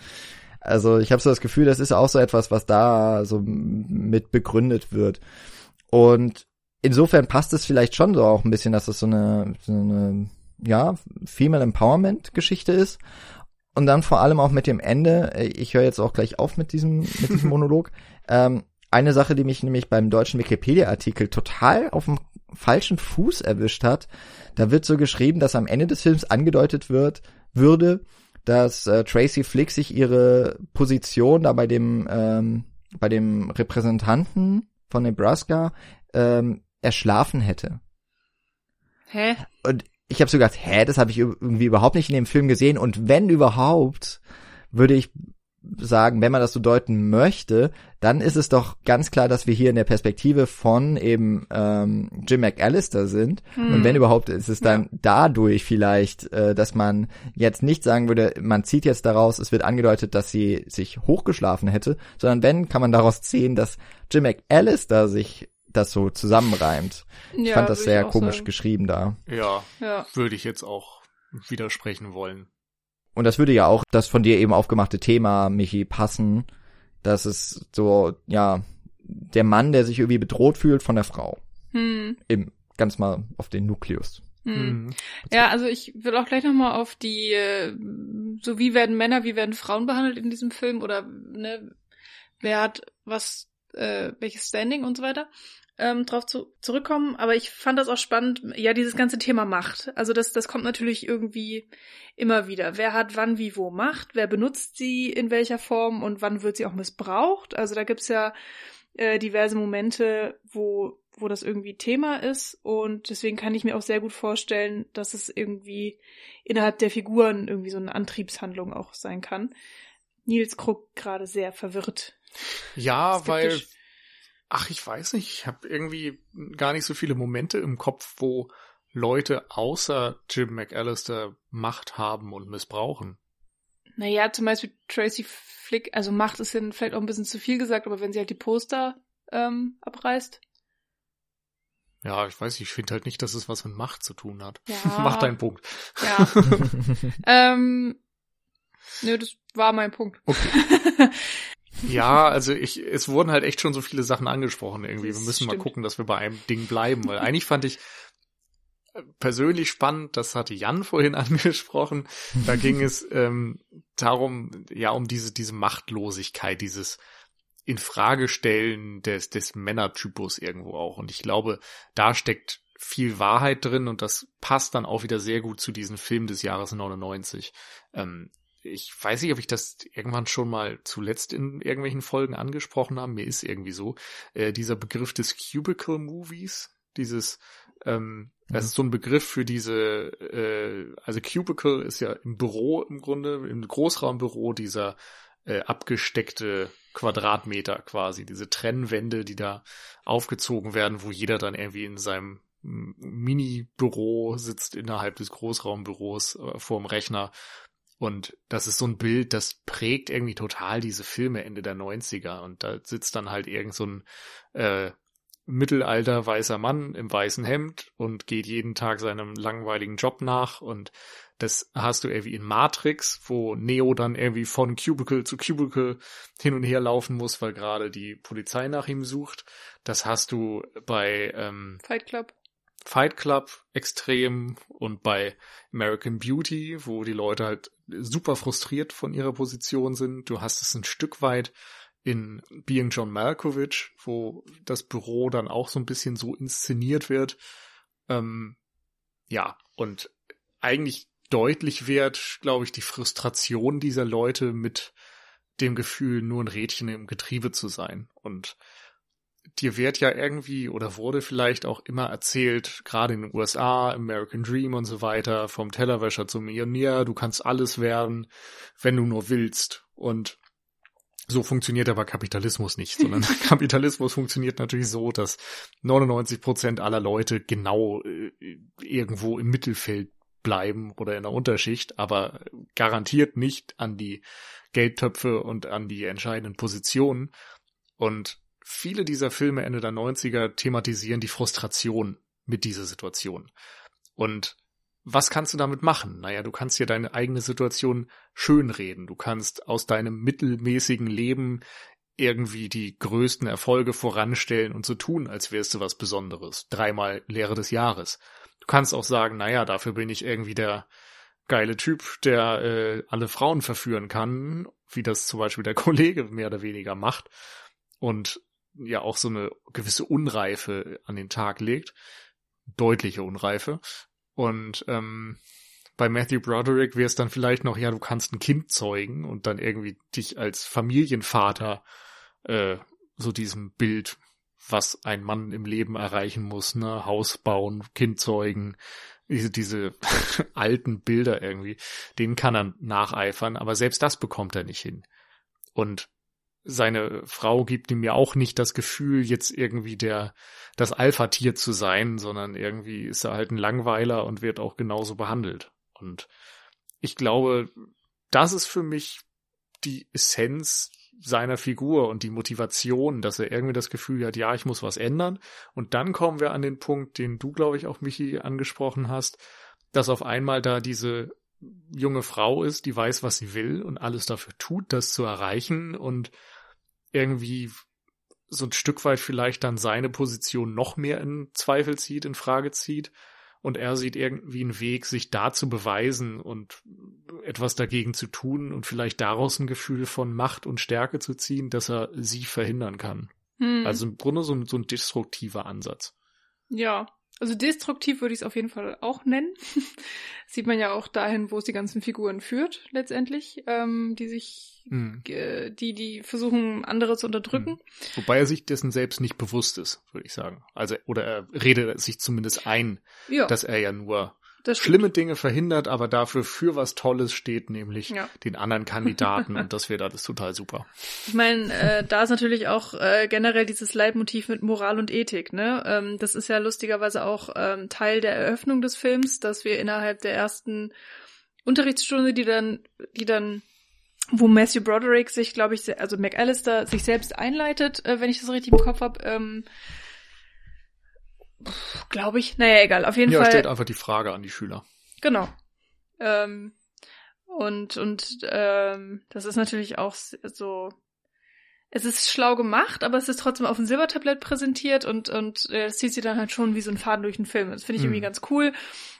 Also ich habe so das Gefühl, das ist auch so etwas, was da so mit begründet wird. Und insofern passt es vielleicht schon so auch ein bisschen, dass es so eine, so eine ja, Female Empowerment Geschichte ist. Und dann vor allem auch mit dem Ende, ich höre jetzt auch gleich auf mit diesem, mit diesem [laughs] Monolog, ähm, eine Sache, die mich nämlich beim deutschen Wikipedia-Artikel total auf dem falschen Fuß erwischt hat. Da wird so geschrieben, dass am Ende des Films angedeutet wird, würde, dass äh, Tracy Flick sich ihre Position da bei dem, ähm, bei dem Repräsentanten von Nebraska ähm, erschlafen hätte. Hä? Und ich habe so gedacht, hä, das habe ich irgendwie überhaupt nicht in dem Film gesehen. Und wenn überhaupt, würde ich sagen, wenn man das so deuten möchte, dann ist es doch ganz klar, dass wir hier in der Perspektive von eben ähm, Jim McAllister sind. Hm. Und wenn überhaupt, ist es dann ja. dadurch vielleicht, äh, dass man jetzt nicht sagen würde, man zieht jetzt daraus, es wird angedeutet, dass sie sich hochgeschlafen hätte, sondern wenn, kann man daraus ziehen, dass Jim McAllister sich das so zusammenreimt. Ja, ich fand das sehr komisch sagen. geschrieben da. Ja, ja, würde ich jetzt auch widersprechen wollen. Und das würde ja auch das von dir eben aufgemachte Thema, Michi, passen, dass es so, ja, der Mann, der sich irgendwie bedroht fühlt von der Frau. Hm. Eben ganz mal auf den Nukleus. Hm. hm. Ja, also ich will auch gleich nochmal auf die, äh, so wie werden Männer, wie werden Frauen behandelt in diesem Film oder ne, wer hat was, äh, welches Standing und so weiter ähm, drauf zu, zurückkommen, aber ich fand das auch spannend, ja, dieses ganze Thema Macht. Also das, das kommt natürlich irgendwie immer wieder. Wer hat wann, wie, wo Macht? Wer benutzt sie in welcher Form und wann wird sie auch missbraucht? Also da gibt's ja äh, diverse Momente, wo, wo das irgendwie Thema ist und deswegen kann ich mir auch sehr gut vorstellen, dass es irgendwie innerhalb der Figuren irgendwie so eine Antriebshandlung auch sein kann. Nils guckt gerade sehr verwirrt. Ja, weil Ach, ich weiß nicht. Ich habe irgendwie gar nicht so viele Momente im Kopf, wo Leute außer Jim McAllister Macht haben und missbrauchen. Naja, zum Beispiel Tracy Flick, also Macht ist ja vielleicht auch ein bisschen zu viel gesagt, aber wenn sie halt die Poster ähm, abreißt. Ja, ich weiß, nicht, ich finde halt nicht, dass es was mit Macht zu tun hat. Ja. [laughs] Mach deinen Punkt. Ja. [laughs] ähm, nö, das war mein Punkt. Okay. [laughs] Ja, also ich, es wurden halt echt schon so viele Sachen angesprochen irgendwie. Wir müssen mal gucken, dass wir bei einem Ding bleiben, weil eigentlich fand ich äh, persönlich spannend, das hatte Jan vorhin [laughs] angesprochen. Da ging es ähm, darum, ja, um diese, diese Machtlosigkeit, dieses Infragestellen des, des Männertypus irgendwo auch. Und ich glaube, da steckt viel Wahrheit drin und das passt dann auch wieder sehr gut zu diesem Film des Jahres 99. Ähm, ich weiß nicht, ob ich das irgendwann schon mal zuletzt in irgendwelchen Folgen angesprochen habe. Mir ist irgendwie so. Äh, dieser Begriff des Cubicle Movies, dieses, ähm, mhm. das ist so ein Begriff für diese, äh, also Cubicle ist ja im Büro im Grunde, im Großraumbüro dieser äh, abgesteckte Quadratmeter quasi, diese Trennwände, die da aufgezogen werden, wo jeder dann irgendwie in seinem Mini-Büro sitzt innerhalb des Großraumbüros äh, vorm Rechner Und das ist so ein Bild, das prägt irgendwie total diese Filme Ende der 90er. Und da sitzt dann halt irgend so ein äh, mittelalter weißer Mann im weißen Hemd und geht jeden Tag seinem langweiligen Job nach und das hast du irgendwie in Matrix, wo Neo dann irgendwie von Cubicle zu Cubicle hin und her laufen muss, weil gerade die Polizei nach ihm sucht. Das hast du bei ähm, Fight Club. Fight Club extrem und bei American Beauty, wo die Leute halt super frustriert von ihrer Position sind. Du hast es ein Stück weit in Being John Malkovich, wo das Büro dann auch so ein bisschen so inszeniert wird. Ähm, ja, und eigentlich deutlich wird, glaube ich, die Frustration dieser Leute mit dem Gefühl, nur ein Rädchen im Getriebe zu sein. Und dir wird ja irgendwie oder wurde vielleicht auch immer erzählt, gerade in den USA, American Dream und so weiter, vom Tellerwäscher zum Millionär, du kannst alles werden, wenn du nur willst. Und so funktioniert aber Kapitalismus nicht, sondern [laughs] Kapitalismus funktioniert natürlich so, dass 99 Prozent aller Leute genau äh, irgendwo im Mittelfeld bleiben oder in der Unterschicht, aber garantiert nicht an die Geldtöpfe und an die entscheidenden Positionen. Und viele dieser Filme Ende der 90er thematisieren die Frustration mit dieser Situation. Und was kannst du damit machen? Naja, du kannst dir deine eigene Situation schönreden. Du kannst aus deinem mittelmäßigen Leben irgendwie die größten Erfolge voranstellen und so tun, als wärst du was Besonderes. Dreimal Lehre des Jahres. Du kannst auch sagen, naja, dafür bin ich irgendwie der geile Typ, der äh, alle Frauen verführen kann, wie das zum Beispiel der [laughs] Kollege mehr oder weniger macht und ja auch so eine gewisse Unreife an den Tag legt, deutliche Unreife. Und ähm, bei Matthew Broderick wäre es dann vielleicht noch, ja, du kannst ein Kind zeugen und dann irgendwie dich als Familienvater äh, so diesem Bild, was ein Mann im Leben erreichen muss, ne, Haus bauen, Kind zeugen, diese, diese [laughs] alten Bilder irgendwie, denen kann er nacheifern, aber selbst das bekommt er nicht hin. Und seine Frau gibt ihm ja auch nicht das Gefühl, jetzt irgendwie der, das Alpha-Tier zu sein, sondern irgendwie ist er halt ein Langweiler und wird auch genauso behandelt. Und ich glaube, das ist für mich die Essenz seiner Figur und die Motivation, dass er irgendwie das Gefühl hat, ja, ich muss was ändern. Und dann kommen wir an den Punkt, den du, glaube ich, auch Michi angesprochen hast, dass auf einmal da diese junge Frau ist, die weiß, was sie will und alles dafür tut, das zu erreichen und irgendwie so ein Stück weit vielleicht dann seine Position noch mehr in Zweifel zieht, in Frage zieht. Und er sieht irgendwie einen Weg, sich da zu beweisen und etwas dagegen zu tun und vielleicht daraus ein Gefühl von Macht und Stärke zu ziehen, dass er sie verhindern kann. Hm. Also im Grunde so, so ein destruktiver Ansatz. Ja, also destruktiv würde ich es auf jeden Fall auch nennen. [laughs] Sieht man ja auch dahin, wo es die ganzen Figuren führt, letztendlich, ähm, die sich, mhm. äh, die, die versuchen, andere zu unterdrücken. Mhm. Wobei er sich dessen selbst nicht bewusst ist, würde ich sagen. Also, oder er redet sich zumindest ein, ja. dass er ja nur schlimme Dinge verhindert, aber dafür für was Tolles steht, nämlich ja. den anderen Kandidaten und das wird alles total super. Ich meine, äh, da ist natürlich auch äh, generell dieses Leitmotiv mit Moral und Ethik, ne? Ähm, das ist ja lustigerweise auch ähm, Teil der Eröffnung des Films, dass wir innerhalb der ersten Unterrichtsstunde, die dann, die dann wo Matthew Broderick sich, glaube ich, also McAllister sich selbst einleitet, äh, wenn ich das richtig im Kopf habe, ähm, Glaube ich. Naja, egal. Auf jeden ja, Fall. Ja, stellt einfach die Frage an die Schüler. Genau. Ähm, und und ähm, das ist natürlich auch so. Es ist schlau gemacht, aber es ist trotzdem auf dem Silbertablett präsentiert und und äh, es zieht sich dann halt schon wie so ein Faden durch den Film. Das finde ich irgendwie mhm. ganz cool.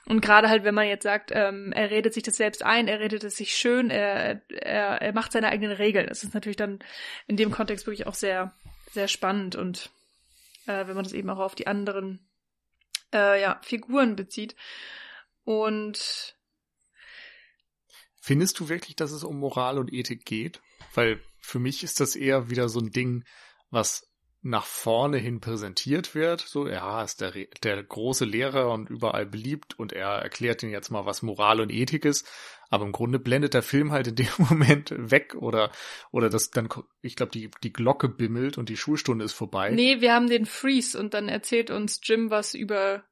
Und gerade halt, wenn man jetzt sagt, ähm, er redet sich das selbst ein, er redet es sich schön, er, er, er macht seine eigenen Regeln. Das ist natürlich dann in dem Kontext wirklich auch sehr, sehr spannend und äh, wenn man das eben auch auf die anderen äh, ja, Figuren bezieht. Und Findest du wirklich, dass es um Moral und Ethik geht? Weil für mich ist das eher wieder so ein Ding, was nach vorne hin präsentiert wird. So, ja, ist der, der große Lehrer und überall beliebt und er erklärt ihnen jetzt mal, was Moral und Ethik ist. Aber im Grunde blendet der Film halt in dem [laughs] Moment weg oder, oder das dann, ich glaube, die, die Glocke bimmelt und die Schulstunde ist vorbei. Nee, wir haben den Freeze und dann erzählt uns Jim was über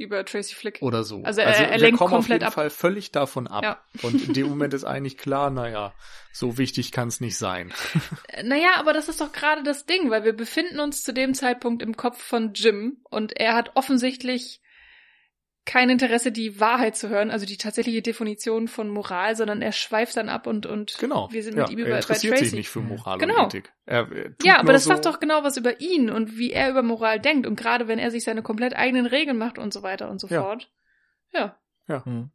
über Tracy Flick. Oder so. Also er- er lenkt kommen komplett auf jeden ab. Fall völlig davon ab. Ja. Und in dem Moment ist eigentlich klar, naja, so wichtig kann es nicht sein. [laughs] Naja, aber das ist doch gerade das Ding, weil wir befinden uns zu dem Zeitpunkt im Kopf von Jim und er hat offensichtlich kein Interesse, die Wahrheit zu hören, also die tatsächliche Definition von Moral, sondern er schweift dann ab und, und Genau. wir sind ja, mit ihm er bei, bei interessiert Tracy. sich nicht für Moral Genau. und Ethik. Er, er Ja, aber das so, sagt doch genau was über ihn und wie er über Moral denkt und gerade wenn er sich seine komplett eigenen Regeln macht und so weiter und so Ja. fort. Ja. Hm.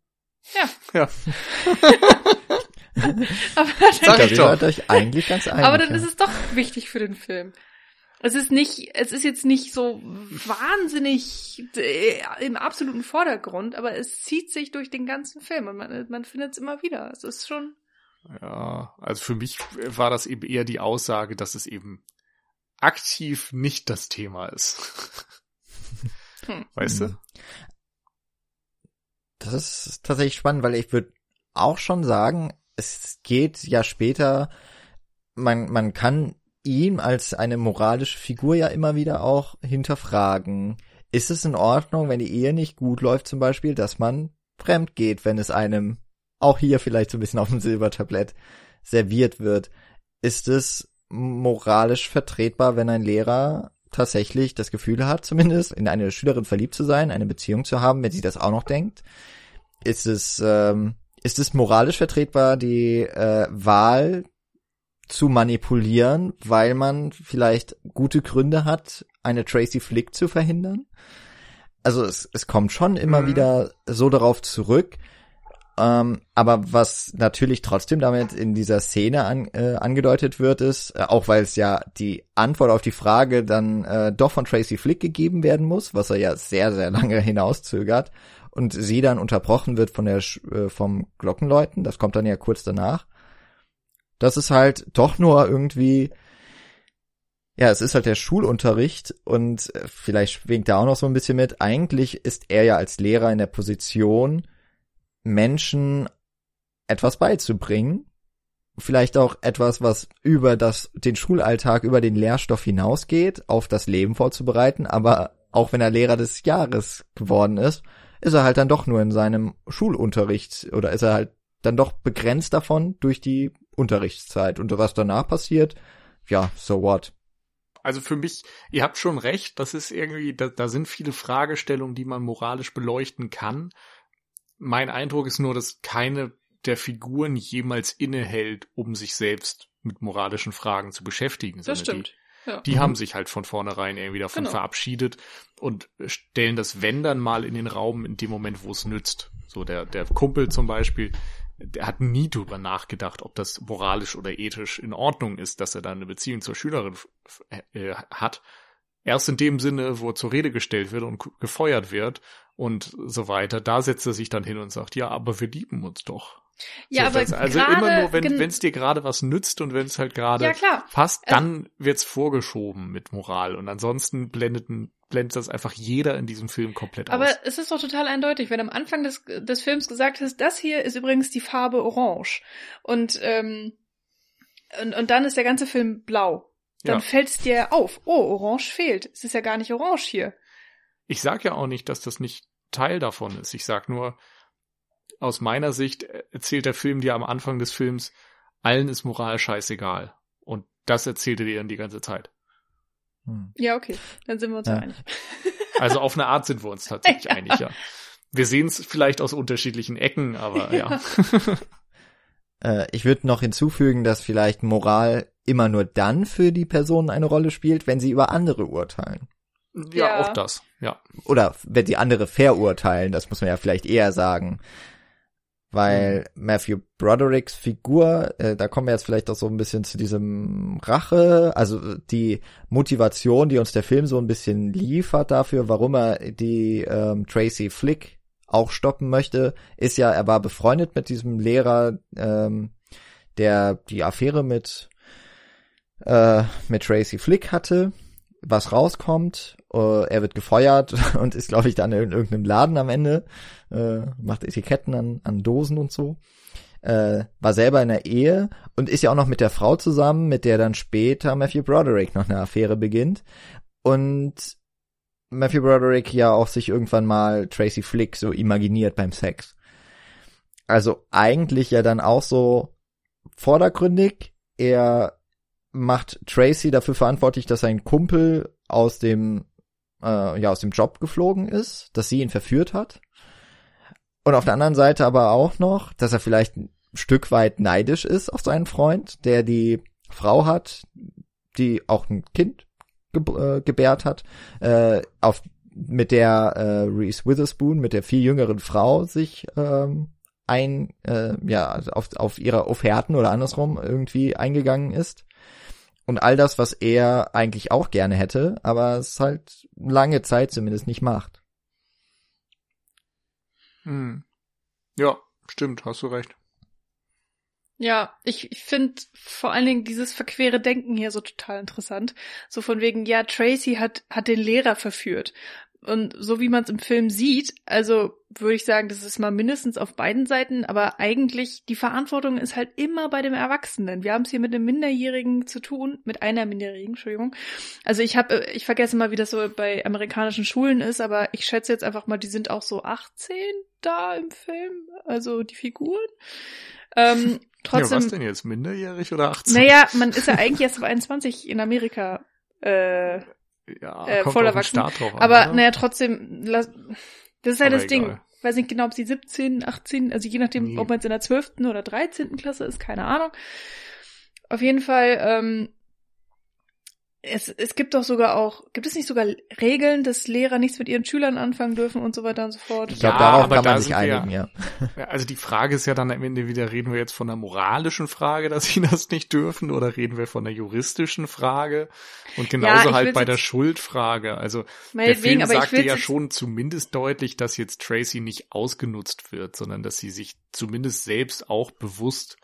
Ja. Ja. [laughs] [laughs] Aber Sag Da ich doch. euch eigentlich ganz einig. Aber dann ja. ist es doch wichtig für den Film. Es ist nicht, es ist jetzt nicht so wahnsinnig äh, im absoluten Vordergrund, aber es zieht sich durch den ganzen Film und man, man findet es immer wieder. Es ist schon, Ja, also für mich war das eben eher die Aussage, dass es eben aktiv nicht das Thema ist. [laughs] Hm. Weißt du? Mhm. Das ist tatsächlich spannend, weil ich würde auch schon sagen, es geht ja später, man, man kann ihn als eine moralische Figur ja immer wieder auch hinterfragen. Ist es in Ordnung, wenn die Ehe nicht gut läuft zum Beispiel, dass man fremd geht, wenn es einem auch hier vielleicht so ein bisschen auf dem Silbertablett serviert wird? Ist es moralisch vertretbar, wenn ein Lehrer tatsächlich das Gefühl hat, zumindest in eine Schülerin verliebt zu sein, eine Beziehung zu haben, wenn sie das auch noch denkt? Ist es, ähm, ist es moralisch vertretbar, die äh, Wahl zu manipulieren, weil man vielleicht gute Gründe hat, eine Tracy Flick zu verhindern? Also es, es kommt schon immer Mhm. wieder so darauf zurück. Ähm, aber was natürlich trotzdem damit in dieser Szene an, äh, angedeutet wird, ist, äh, auch weil es ja die Antwort auf die Frage dann äh, doch von Tracy Flick gegeben werden muss, was er ja sehr, sehr [laughs] lange hinauszögert, und sie dann unterbrochen wird von der äh, vom Glockenläuten, das kommt dann ja kurz danach. Das ist halt doch nur irgendwie, ja, es ist halt der Schulunterricht und äh, vielleicht schwingt da auch noch so ein bisschen mit. Eigentlich ist er ja als Lehrer in der Position, Menschen etwas beizubringen. Vielleicht auch etwas, was über das, den Schulalltag, über den Lehrstoff hinausgeht, auf das Leben vorzubereiten. Aber auch wenn er Lehrer des Jahres geworden ist, ist er halt dann doch nur in seinem Schulunterricht oder ist er halt dann doch begrenzt davon durch die Unterrichtszeit. Und was danach passiert, ja, so what. Also für mich, ihr habt schon recht, das ist irgendwie, da, da sind viele Fragestellungen, die man moralisch beleuchten kann. Mein Eindruck ist nur, dass keine der Figuren jemals innehält, um sich selbst mit moralischen Fragen zu beschäftigen. das sondern stimmt. Ja. Die, die Mhm. haben sich halt von vornherein irgendwie davon Genau. verabschiedet und stellen das Wenn dann mal in den Raum in dem Moment, wo es nützt. So der, der Kumpel zum Beispiel, der hat nie drüber nachgedacht, ob das moralisch oder ethisch in Ordnung ist, dass er da eine Beziehung zur Schülerin f- äh, hat. Erst in dem Sinne, wo er zur Rede gestellt wird und gefeuert wird und so weiter, da setzt er sich dann hin und sagt, ja, aber wir lieben uns doch. Ja, so, aber das, also immer nur, wenn es dir gerade was nützt und wenn es halt gerade Ja, passt, Also- dann wird's vorgeschoben mit Moral und ansonsten blendet, blendet das einfach jeder in diesem Film komplett Aber aus. es ist doch total eindeutig, wenn am Anfang des, des Films gesagt ist, das hier ist übrigens die Farbe Orange. Und, ähm, und, und dann ist der ganze Film blau. Dann Ja. fällt es dir auf, oh, Orange fehlt. Es ist ja gar nicht orange hier. Ich sag ja auch nicht, dass das nicht Teil davon ist. Ich sag nur, aus meiner Sicht erzählt der Film dir am Anfang des Films, allen ist Moral scheißegal. Und das erzählt er dir dann die ganze Zeit. Hm. Ja, okay. Dann sind wir uns Ja. ja einig. [laughs] Also auf eine Art sind wir uns tatsächlich Ja. einig, ja. Wir sehen es vielleicht aus unterschiedlichen Ecken, aber [laughs] ja. [laughs] Äh, ich würde noch hinzufügen, dass vielleicht Moral immer nur dann für die Person eine Rolle spielt, wenn sie über andere urteilen. Ja, Ja. auch das, ja. Oder wenn sie andere verurteilen, das muss man ja vielleicht eher sagen. Weil Matthew Brodericks Figur, äh, da kommen wir jetzt vielleicht auch so ein bisschen zu diesem Rache, also die Motivation, die uns der Film so ein bisschen liefert dafür, warum er die ähm, Tracy Flick auch stoppen möchte, ist ja, er war befreundet mit diesem Lehrer, ähm, der die Affäre mit äh, mit Tracy Flick hatte, was rauskommt, äh, er wird gefeuert [laughs] und ist, glaube ich, dann in irgendeinem Laden am Ende, äh, macht Etiketten an, an Dosen und so. Äh, war selber in der Ehe und ist ja auch noch mit der Frau zusammen, mit der dann später Matthew Broderick noch eine Affäre beginnt. Und Matthew Broderick ja auch sich irgendwann mal Tracy Flick so imaginiert beim Sex. Also eigentlich ja dann auch so vordergründig. Er macht Tracy dafür verantwortlich, dass sein Kumpel aus dem äh, ja aus dem Job geflogen ist, dass sie ihn verführt hat. Und auf der anderen Seite aber auch noch, dass er vielleicht ein Stück weit neidisch ist auf seinen Freund, der die Frau hat, die auch ein Kind ge äh, gebärt hat, äh, auf mit der äh, Reese Witherspoon, mit der viel jüngeren Frau sich ähm, ein, äh, ja, auf, auf ihre Offerten oder andersrum irgendwie eingegangen ist. Und all das, was er eigentlich auch gerne hätte, aber es halt lange Zeit zumindest nicht macht. Hm. Ja, stimmt, hast du recht. Ja, ich, ich finde vor allen Dingen dieses verquere Denken hier so total interessant. So von wegen, ja, Tracy hat, hat den Lehrer verführt. Und so wie man es im Film sieht, also würde ich sagen, das ist mal mindestens auf beiden Seiten, aber eigentlich die Verantwortung ist halt immer bei dem Erwachsenen. Wir haben es hier mit einem Minderjährigen zu tun, mit einer Minderjährigen, Entschuldigung. Also ich habe, ich vergesse mal, wie das so bei amerikanischen Schulen ist, aber ich schätze jetzt einfach mal, die sind auch so 18 da im Film, also die Figuren. Ähm, [laughs] trotzdem. Ja, was denn jetzt? Minderjährig oder 18? Naja, man ist ja eigentlich erst [laughs] auf 21 in Amerika. Äh, ja, äh, voll erwachsen. An, Aber oder? naja, trotzdem, das ist ja Aber das Ding. egal. Ich weiß nicht genau, ob sie 17, 18, also je nachdem, Nee. ob man jetzt in der 12. oder 13. Klasse ist, keine Ahnung. Auf jeden Fall, ähm, es, es gibt doch sogar auch, gibt es nicht sogar Regeln, dass Lehrer nichts mit ihren Schülern anfangen dürfen und so weiter und so fort? Ich glaube, Ja, darauf aber kann da man sich einigen, ja. [laughs] Ja, also die Frage ist ja dann am Ende wieder, reden wir jetzt von einer moralischen Frage, dass sie [laughs] das nicht dürfen, oder reden wir von einer juristischen Frage? Und genauso ich halt bei der Schuldfrage. Also der Film sagte ja schon zumindest deutlich, dass jetzt Tracy nicht ausgenutzt wird, sondern dass sie sich zumindest selbst auch bewusst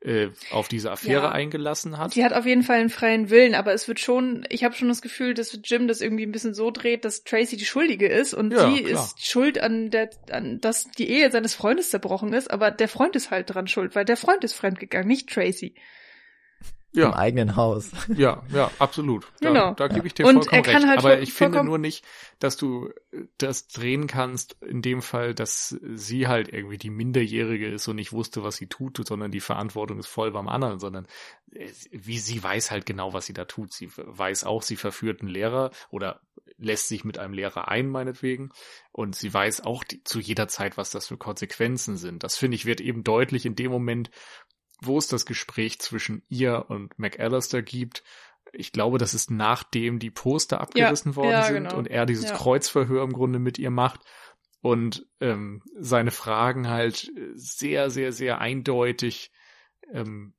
äh, auf diese Affäre Ja. eingelassen hat. Sie hat auf jeden Fall einen freien Willen, aber es wird schon, ich habe schon das Gefühl, dass Jim das irgendwie ein bisschen so dreht, dass Tracy die Schuldige ist und Ja, sie klar. ist schuld an der, an, dass die Ehe seines Freundes zerbrochen ist, aber der Freund ist halt dran schuld, weil der Freund ist fremdgegangen, nicht Tracy. Im Ja, eigenen Haus. [laughs] ja, ja, absolut. Da, Genau. da gebe ich dir Und vollkommen er kann recht. halt Aber ich finde nur nicht, dass du äh, das drehen kannst, in dem Fall, dass sie halt irgendwie die Minderjährige ist und nicht wusste, was sie tut, sondern die Verantwortung ist voll beim anderen, sondern äh, wie sie weiß halt genau, was sie da tut. Sie weiß auch, sie verführt einen Lehrer oder lässt sich mit einem Lehrer ein, meinetwegen. Und sie weiß auch die, zu jeder Zeit, was das für Konsequenzen sind. Das finde ich wird eben deutlich in dem Moment, wo es das Gespräch zwischen ihr und McAllister gibt. Ich glaube, das ist nachdem die Poster abgerissen worden ja, sind genau. und er dieses Ja. Kreuzverhör im Grunde mit ihr macht und ähm, seine Fragen halt sehr, sehr, sehr eindeutig ähm,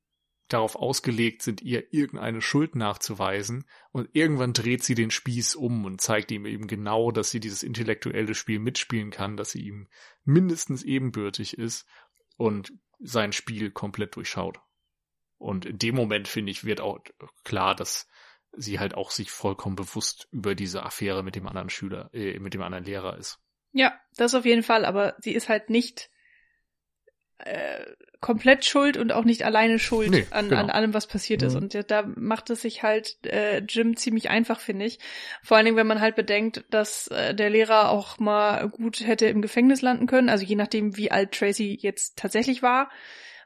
darauf ausgelegt sind, ihr irgendeine Schuld nachzuweisen. Und irgendwann dreht sie den Spieß um und zeigt ihm eben genau, dass sie dieses intellektuelle Spiel mitspielen kann, dass sie ihm mindestens ebenbürtig ist und sein Spiel komplett durchschaut. Und in dem Moment, finde ich, wird auch klar, dass sie halt auch sich vollkommen bewusst über diese Affäre mit dem anderen Schüler, äh, mit dem anderen Lehrer ist. Ja, das auf jeden Fall, aber sie ist halt nicht äh, komplett schuld und auch nicht alleine schuld Nee, an, genau. an allem, was passiert ist. Mhm. Und ja, da macht es sich halt äh, Jim ziemlich einfach, finde ich. Vor allen Dingen, wenn man halt bedenkt, dass äh, der Lehrer auch mal gut hätte im Gefängnis landen können. Also je nachdem, wie alt Tracy jetzt tatsächlich war,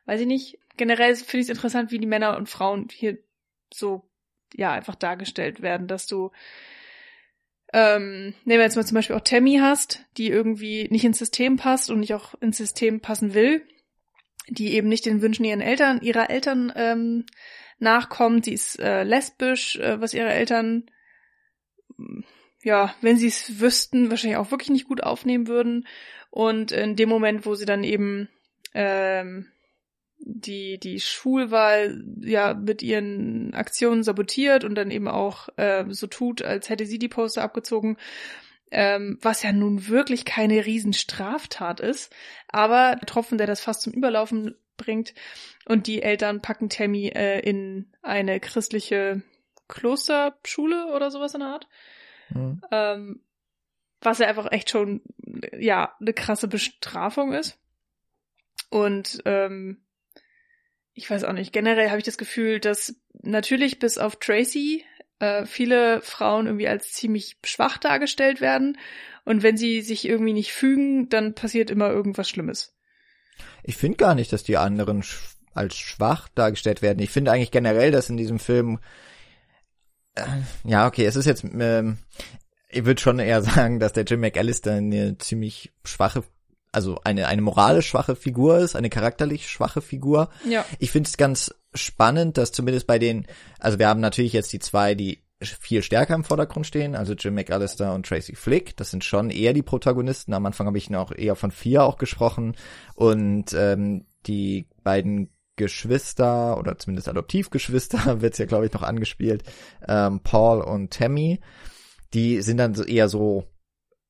weiß ich nicht. Generell finde ich es interessant, wie die Männer und Frauen hier so ja einfach dargestellt werden, dass du ähm, nehmen wir jetzt mal zum Beispiel auch Tammy hast, die irgendwie nicht ins System passt und nicht auch ins System passen will, die eben nicht den Wünschen ihren Eltern, ihrer Eltern ähm, nachkommt. Sie ist äh, lesbisch, äh, was ihre Eltern, ja, wenn sie es wüssten, wahrscheinlich auch wirklich nicht gut aufnehmen würden. Und in dem Moment, wo sie dann eben ähm, die die Schulwahl ja mit ihren Aktionen sabotiert und dann eben auch äh, so tut, als hätte sie die Poster abgezogen, ähm, was ja nun wirklich keine Riesenstraftat ist, aber der Tropfen, der das fast zum Überlaufen bringt und die Eltern packen Tammy äh, in eine christliche Klosterschule oder sowas in der Art, Mhm. ähm, was ja einfach echt schon ja eine krasse Bestrafung ist und ähm, ich weiß auch nicht. Generell habe ich das Gefühl, dass natürlich bis auf Tracy, äh, viele Frauen irgendwie als ziemlich schwach dargestellt werden. Und wenn sie sich irgendwie nicht fügen, dann passiert immer irgendwas Schlimmes. Ich finde gar nicht, dass die anderen sch als schwach dargestellt werden. Ich finde eigentlich generell, dass in diesem Film äh, ja, okay, es ist jetzt ähm, ich würde schon eher [laughs] sagen, dass der Jim McAllister eine ziemlich schwache also eine, eine moralisch schwache Figur ist, eine charakterlich schwache Figur. Ja. Ich finde es ganz spannend, dass zumindest bei den, also wir haben natürlich jetzt die zwei, die viel stärker im Vordergrund stehen, also Jim McAllister und Tracy Flick. Das sind schon eher die Protagonisten. Am Anfang habe ich noch eher von vier auch gesprochen. Und ähm, die beiden Geschwister oder zumindest Adoptivgeschwister [laughs] wird's ja, glaube ich, noch angespielt, ähm, Paul und Tammy, die sind dann so eher so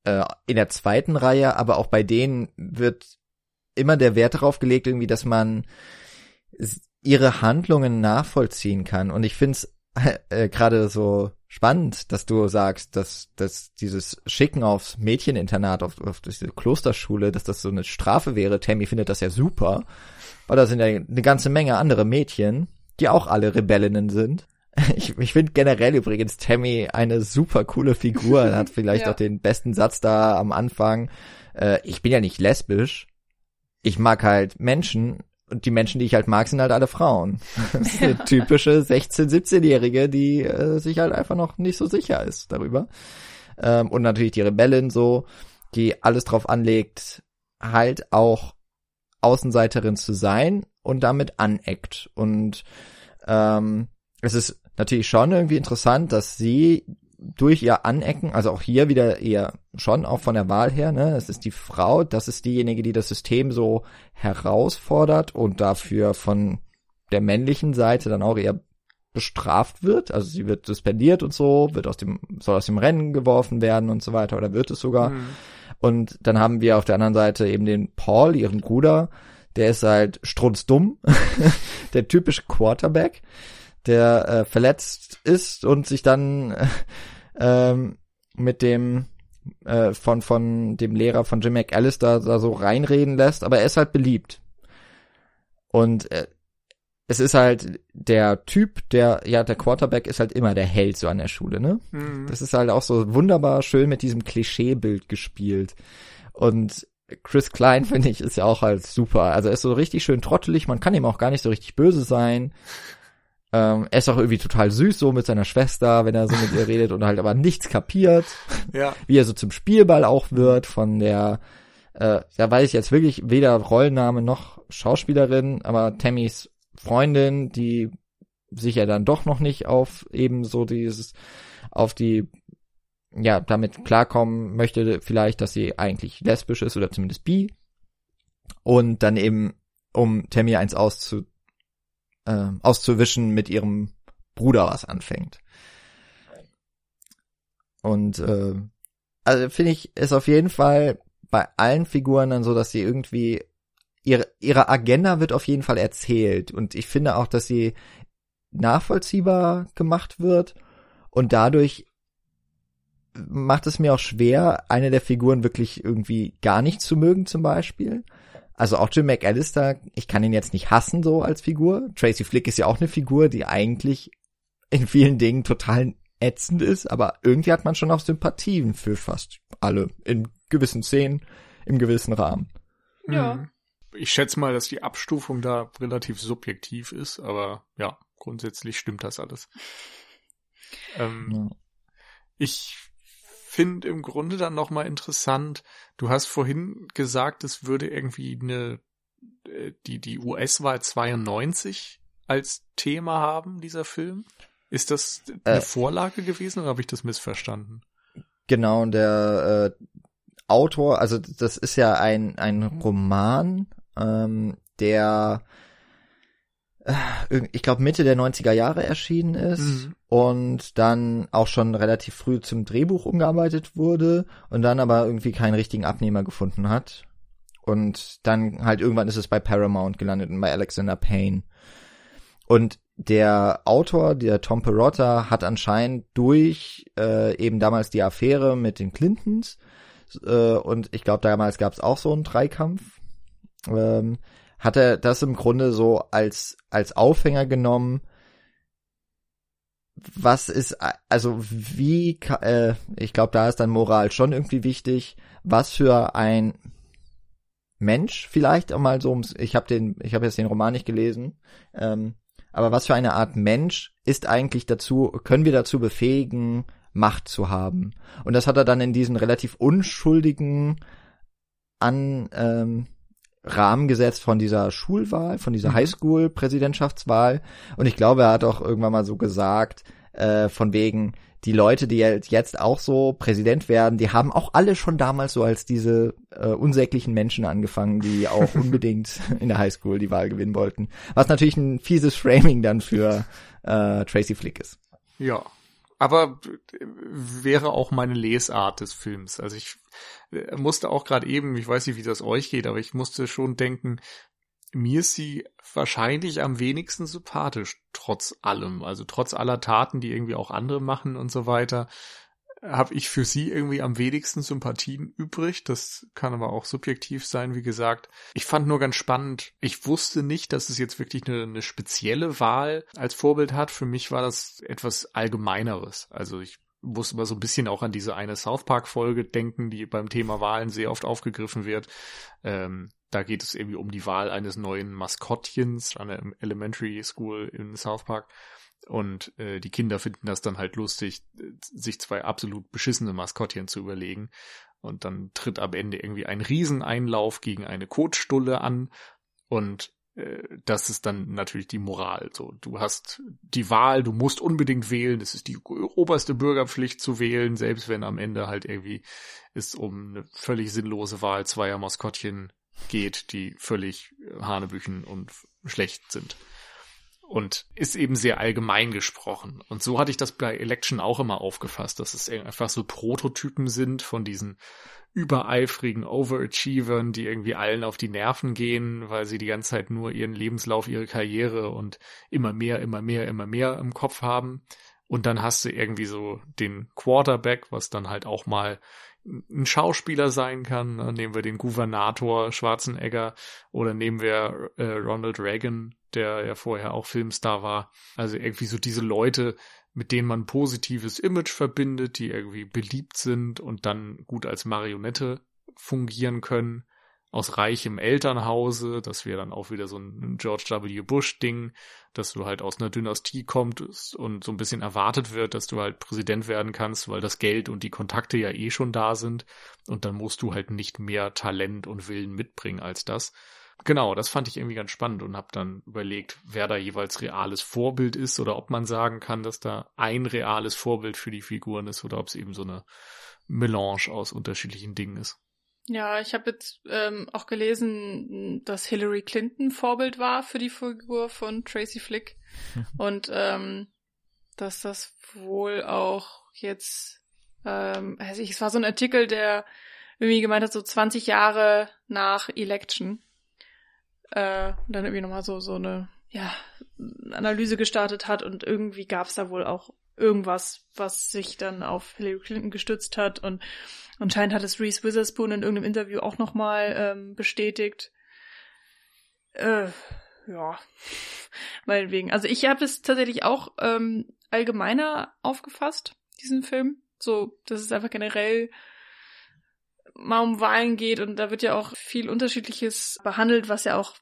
äh, in der zweiten Reihe, aber auch bei denen wird immer der Wert darauf gelegt, irgendwie, dass man ihre Handlungen nachvollziehen kann. Und ich finde es [laughs] äh, gerade so spannend, dass du sagst, dass, dass dieses Schicken aufs Mädcheninternat, auf, auf diese Klosterschule, dass das so eine Strafe wäre. Tammy findet das ja super, weil da sind ja eine ganze Menge andere Mädchen, die auch alle Rebellinnen sind. [laughs] Ich, ich finde generell übrigens Tammy eine super coole Figur. [laughs] Hat vielleicht Ja. auch den besten Satz da am Anfang. Äh, ich bin ja nicht lesbisch. Ich mag halt Menschen. Und die Menschen, die ich halt mag, sind halt alle Frauen. [laughs] Das ist eine typische 16-, 17-Jährige, die äh, sich halt einfach noch nicht so sicher ist darüber. Ähm, und natürlich die Rebellin so, die alles drauf anlegt, halt auch Außenseiterin zu sein und damit aneckt. Und ähm, es ist natürlich schon irgendwie interessant, dass sie durch ihr Anecken, also auch hier wieder eher schon auch von der Wahl her, ne, es ist die Frau, das ist diejenige, die das System so herausfordert und dafür von der männlichen Seite dann auch eher bestraft wird. Also sie wird suspendiert und so, wird aus dem, soll aus dem Rennen geworfen werden und so weiter, oder wird es sogar. Mhm. Und dann haben wir auf der anderen Seite eben den Paul, ihren Bruder, der ist halt strunzdumm, [laughs] der typische Quarterback, der äh, verletzt ist und sich dann [laughs] äh, mit dem äh, von von dem Lehrer von Jim McAllister da so reinreden lässt, aber er ist halt beliebt. Und äh, es ist halt der Typ, der, ja, der Quarterback ist halt immer der Held so an der Schule, ne? Mhm. Das ist halt auch so wunderbar schön mit diesem Klischeebild gespielt. Und Chris Klein, [laughs] finde ich, ist ja auch halt super. Also er ist so richtig schön trottelig, man kann ihm auch gar nicht so richtig böse sein. Ähm, er ist auch irgendwie total süß so mit seiner Schwester, wenn er so mit ihr redet und halt aber nichts kapiert. [laughs] Ja. Wie er so zum Spielball auch wird von der, äh, da weiß ich jetzt wirklich weder Rollenname noch Schauspielerin, aber Tammys Freundin, die sich ja dann doch noch nicht auf eben so dieses, auf die, ja, damit klarkommen möchte, vielleicht, dass sie eigentlich lesbisch ist oder zumindest bi. Und dann eben, um Tammy eins auszu, äh, auszuwischen, mit ihrem Bruder was anfängt. Und äh, also finde ich, ist auf jeden Fall bei allen Figuren dann so, dass sie irgendwie ihre ihre Agenda wird auf jeden Fall erzählt und ich finde auch, dass sie nachvollziehbar gemacht wird und dadurch macht es mir auch schwer, eine der Figuren wirklich irgendwie gar nicht zu mögen zum Beispiel. Also auch Jim McAllister, ich kann ihn jetzt nicht hassen so als Figur. Tracy Flick ist ja auch eine Figur, die eigentlich in vielen Dingen total ätzend ist, aber irgendwie hat man schon auch Sympathien für fast alle in gewissen Szenen, im gewissen Rahmen. Ja. Ich schätze mal, dass die Abstufung da relativ subjektiv ist, aber ja, grundsätzlich stimmt das alles. Ähm, Ja. Ich finde im Grunde dann nochmal interessant, du hast vorhin gesagt, es würde irgendwie eine, äh, die, die US-Wahl 92 als Thema haben, dieser Film. Ist das eine Äh. Vorlage gewesen oder habe ich das missverstanden? Genau, und der äh, Autor, also das ist ja ein, ein Roman, ähm, der ich glaube Mitte der 90er Jahre erschienen ist Mhm. und dann auch schon relativ früh zum Drehbuch umgearbeitet wurde und dann aber irgendwie keinen richtigen Abnehmer gefunden hat. Und dann halt irgendwann ist es bei Paramount gelandet und bei Alexander Payne. Und der Autor, der Tom Perotta, hat anscheinend durch äh, eben damals die Affäre mit den Clintons äh, und ich glaube damals gab es auch so einen Dreikampf, ähm, hat er das im Grunde so als als Aufhänger genommen, was ist, also wie, äh, ich glaube, da ist dann Moral schon irgendwie wichtig, was für ein Mensch vielleicht auch mal so, ich habe den, ich habe jetzt den Roman nicht gelesen, ähm, aber was für eine Art Mensch ist eigentlich dazu, können wir dazu befähigen, Macht zu haben? Und das hat er dann in diesen relativ unschuldigen an ähm, Rahmen gesetzt von dieser Schulwahl, von dieser mhm. Highschool-Präsidentschaftswahl. Und ich glaube, er hat auch irgendwann mal so gesagt, äh, von wegen, die Leute, die jetzt auch so Präsident werden, die haben auch alle schon damals so als diese äh, unsäglichen Menschen angefangen, die auch [laughs] unbedingt in der Highschool die Wahl gewinnen wollten. Was natürlich ein fieses Framing dann für äh, Tracy Flick ist. Ja, aber wäre auch meine Lesart des Films. Also ich äh, musste auch gerade eben, ich weiß nicht, wie das euch geht, aber ich musste schon denken, mir ist sie wahrscheinlich am wenigsten sympathisch, trotz allem. Also trotz aller Taten, die irgendwie auch andere machen und so weiter, habe ich für sie irgendwie am wenigsten Sympathien übrig. Das kann aber auch subjektiv sein, wie gesagt. Ich fand nur ganz spannend, ich wusste nicht, dass es jetzt wirklich eine, eine spezielle Wahl als Vorbild hat. Für mich war das etwas Allgemeineres. Also ich muss immer so ein bisschen auch an diese eine South Park Folge denken, die beim Thema Wahlen sehr oft aufgegriffen wird. Ähm, da geht es irgendwie um die Wahl eines neuen Maskottchens an der Elementary School in South Park. Und äh, die Kinder finden das dann halt lustig, sich zwei absolut beschissene Maskottchen zu überlegen. Und dann tritt am Ende irgendwie ein Rieseneinlauf gegen eine Kotstulle an. Und äh, das ist dann natürlich die Moral. So, du hast die Wahl, du musst unbedingt wählen. Es ist die oberste Bürgerpflicht zu wählen, selbst wenn am Ende halt irgendwie es um eine völlig sinnlose Wahl zweier Maskottchen geht, die völlig hanebüchen und schlecht sind. Und ist eben sehr allgemein gesprochen. Und so hatte ich das bei Election auch immer aufgefasst, dass es einfach so Prototypen sind von diesen übereifrigen Overachievern, die irgendwie allen auf die Nerven gehen, weil sie die ganze Zeit nur ihren Lebenslauf, ihre Karriere und immer mehr, immer mehr, immer mehr im Kopf haben. Und dann hast du irgendwie so den Quarterback, was dann halt auch mal ein Schauspieler sein kann. Ne? Nehmen wir den Gouvernator Schwarzenegger oder nehmen wir äh, Ronald Reagan, der ja vorher auch Filmstar war. Also irgendwie so diese Leute, mit denen man positives Image verbindet, die irgendwie beliebt sind und dann gut als Marionette fungieren können aus reichem Elternhause, das wäre dann auch wieder so ein George W. Bush-Ding, dass du halt aus einer Dynastie kommst und so ein bisschen erwartet wird, dass du halt Präsident werden kannst, weil das Geld und die Kontakte ja eh schon da sind und dann musst du halt nicht mehr Talent und Willen mitbringen als das. Genau, das fand ich irgendwie ganz spannend und habe dann überlegt, wer da jeweils reales Vorbild ist oder ob man sagen kann, dass da ein reales Vorbild für die Figuren ist oder ob es eben so eine Melange aus unterschiedlichen Dingen ist. Ja, ich habe jetzt ähm, auch gelesen, dass Hillary Clinton Vorbild war für die Figur von Tracy Flick. [laughs] Und ähm, dass das wohl auch jetzt, ähm, also ich, es war so ein Artikel, der irgendwie gemeint hat, so 20 Jahre nach Election äh, und dann irgendwie nochmal so so eine ja Analyse gestartet hat und irgendwie gab es da wohl auch irgendwas, was sich dann auf Hillary Clinton gestützt hat und Anscheinend hat es Reese Witherspoon in irgendeinem Interview auch nochmal ähm, bestätigt. Äh, ja, [laughs] meinetwegen. Also ich habe es tatsächlich auch ähm, allgemeiner aufgefasst, diesen Film. So, dass es einfach generell mal um Wahlen geht und da wird ja auch viel Unterschiedliches behandelt, was ja auch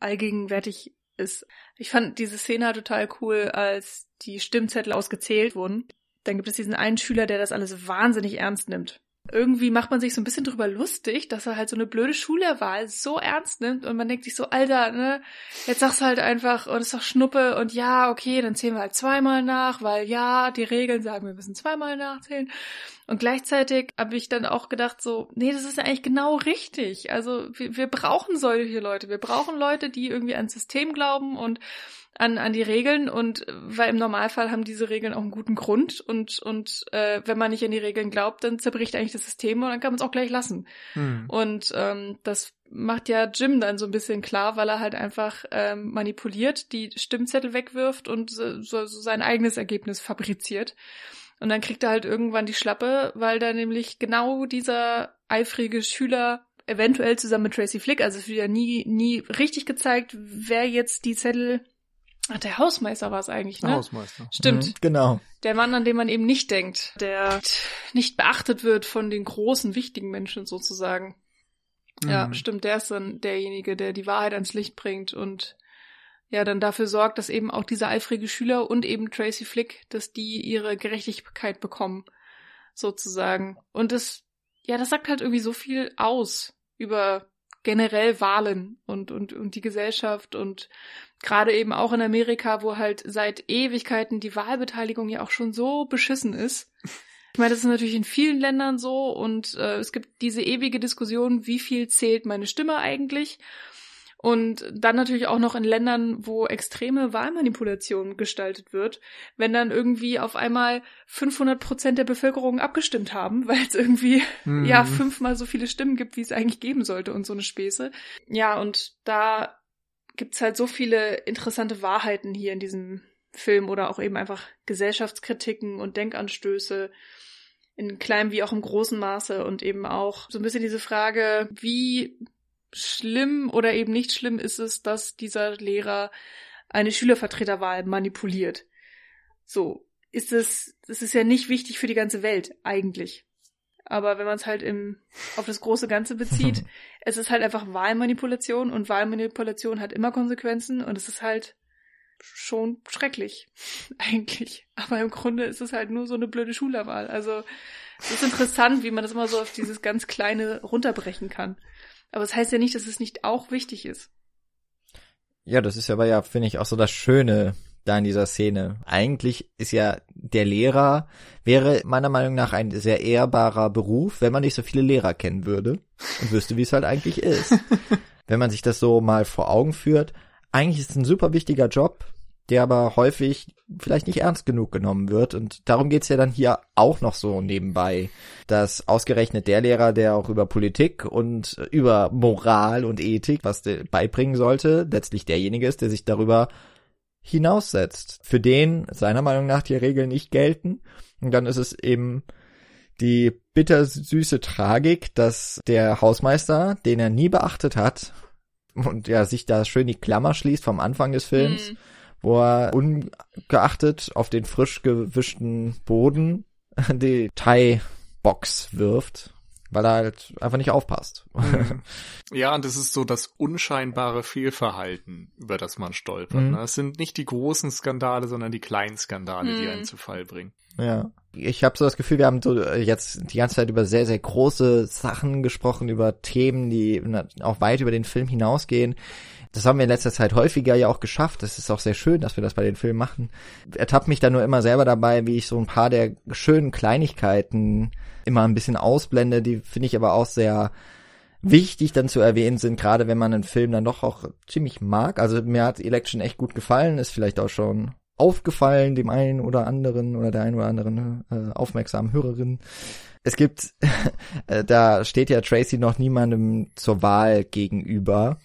allgegenwärtig ist. Ich fand diese Szene halt total cool, als die Stimmzettel ausgezählt wurden. Dann gibt es diesen einen Schüler, der das alles wahnsinnig ernst nimmt irgendwie macht man sich so ein bisschen drüber lustig, dass er halt so eine blöde Schulerwahl so ernst nimmt und man denkt sich so, Alter, ne, jetzt sagst du halt einfach, und oh, ist doch Schnuppe und ja, okay, dann zählen wir halt zweimal nach, weil ja, die Regeln sagen, wir müssen zweimal nachzählen. Und gleichzeitig habe ich dann auch gedacht so, nee, das ist ja eigentlich genau richtig. Also wir, wir brauchen solche Leute. Wir brauchen Leute, die irgendwie ans System glauben und an, an die Regeln und weil im Normalfall haben diese Regeln auch einen guten Grund und, und äh, wenn man nicht an die Regeln glaubt, dann zerbricht eigentlich das System und dann kann man es auch gleich lassen. Hm. Und ähm, das macht ja Jim dann so ein bisschen klar, weil er halt einfach ähm, manipuliert, die Stimmzettel wegwirft und so, so sein eigenes Ergebnis fabriziert. Und dann kriegt er halt irgendwann die Schlappe, weil da nämlich genau dieser eifrige Schüler eventuell zusammen mit Tracy Flick, also es wird ja nie, nie richtig gezeigt, wer jetzt die Zettel Ach, der Hausmeister war es eigentlich, ne? Der Hausmeister. Stimmt. Mhm, genau. Der Mann, an den man eben nicht denkt, der nicht beachtet wird von den großen, wichtigen Menschen sozusagen. Ja, Mhm. stimmt, der ist dann derjenige, der die Wahrheit ans Licht bringt und ja, dann dafür sorgt, dass eben auch diese eifrige Schüler und eben Tracy Flick, dass die ihre Gerechtigkeit bekommen, sozusagen. Und das, ja, das sagt halt irgendwie so viel aus über generell Wahlen und, und, und die Gesellschaft und gerade eben auch in Amerika, wo halt seit Ewigkeiten die Wahlbeteiligung ja auch schon so beschissen ist. Ich meine, das ist natürlich in vielen Ländern so und äh, es gibt diese ewige Diskussion, wie viel zählt meine Stimme eigentlich? Und dann natürlich auch noch in Ländern, wo extreme Wahlmanipulation gestaltet wird, wenn dann irgendwie auf einmal 500 Prozent der Bevölkerung abgestimmt haben, weil es irgendwie Mhm. ja fünfmal so viele Stimmen gibt, wie es eigentlich geben sollte und so eine Späße. Ja, und da gibt's halt so viele interessante Wahrheiten hier in diesem Film oder auch eben einfach Gesellschaftskritiken und Denkanstöße in kleinem wie auch im großen Maße und eben auch so ein bisschen diese Frage, wie schlimm oder eben nicht schlimm ist es, dass dieser Lehrer eine Schülervertreterwahl manipuliert. So, ist es, das ist ja nicht wichtig für die ganze Welt, eigentlich. Aber wenn man es halt im, auf das große Ganze bezieht, [laughs] es ist halt einfach Wahlmanipulation und Wahlmanipulation hat immer Konsequenzen und es ist halt schon schrecklich, [laughs] eigentlich. Aber im Grunde ist es halt nur so eine blöde Schülerwahl. Also es ist interessant, wie man das immer so auf dieses ganz Kleine runterbrechen kann. Aber es das heißt ja nicht, dass es nicht auch wichtig ist. Ja, das ist aber ja, finde ich, auch so das Schöne da in dieser Szene. Eigentlich ist ja der Lehrer, wäre meiner Meinung nach ein sehr ehrbarer Beruf, wenn man nicht so viele Lehrer kennen würde und wüsste, wie es halt eigentlich ist. [laughs] wenn man sich das so mal vor Augen führt, eigentlich ist es ein super wichtiger Job, der aber häufig vielleicht nicht ernst genug genommen wird. Und darum geht's ja dann hier auch noch so nebenbei, dass ausgerechnet der Lehrer, der auch über Politik und über Moral und Ethik was beibringen sollte, letztlich derjenige ist, der sich darüber hinaussetzt. Für den seiner Meinung nach die Regeln nicht gelten. Und dann ist es eben die bittersüße Tragik, dass der Hausmeister, den er nie beachtet hat, und ja, sich da schön die Klammer schließt vom Anfang des Films, Hm. wo er ungeachtet auf den frisch gewischten Boden [laughs] die Thai-Box wirft, weil er halt einfach nicht aufpasst. Mhm. [laughs] Ja, und das ist so das unscheinbare Fehlverhalten, über das man stolpert. Mhm. Ne? Es sind nicht die großen Skandale, sondern die kleinen Skandale, die Mhm. einen zu Fall bringen. Ja. Ich habe so das Gefühl, wir haben so äh, jetzt die ganze Zeit über sehr, sehr große Sachen gesprochen, über Themen, die auch weit über den Film hinausgehen. Das haben wir in letzter Zeit häufiger ja auch geschafft. Das ist auch sehr schön, dass wir das bei den Filmen machen. Ertappt mich da nur immer selber dabei, wie ich so ein paar der schönen Kleinigkeiten immer ein bisschen ausblende. Die finde ich aber auch sehr wichtig dann zu erwähnen sind, gerade wenn man einen Film dann doch auch ziemlich mag. Also mir hat Election echt gut gefallen, ist vielleicht auch schon aufgefallen dem einen oder anderen oder der einen oder anderen äh, aufmerksamen Hörerin. Es gibt, [laughs] äh, da steht ja Tracy noch niemandem zur Wahl gegenüber.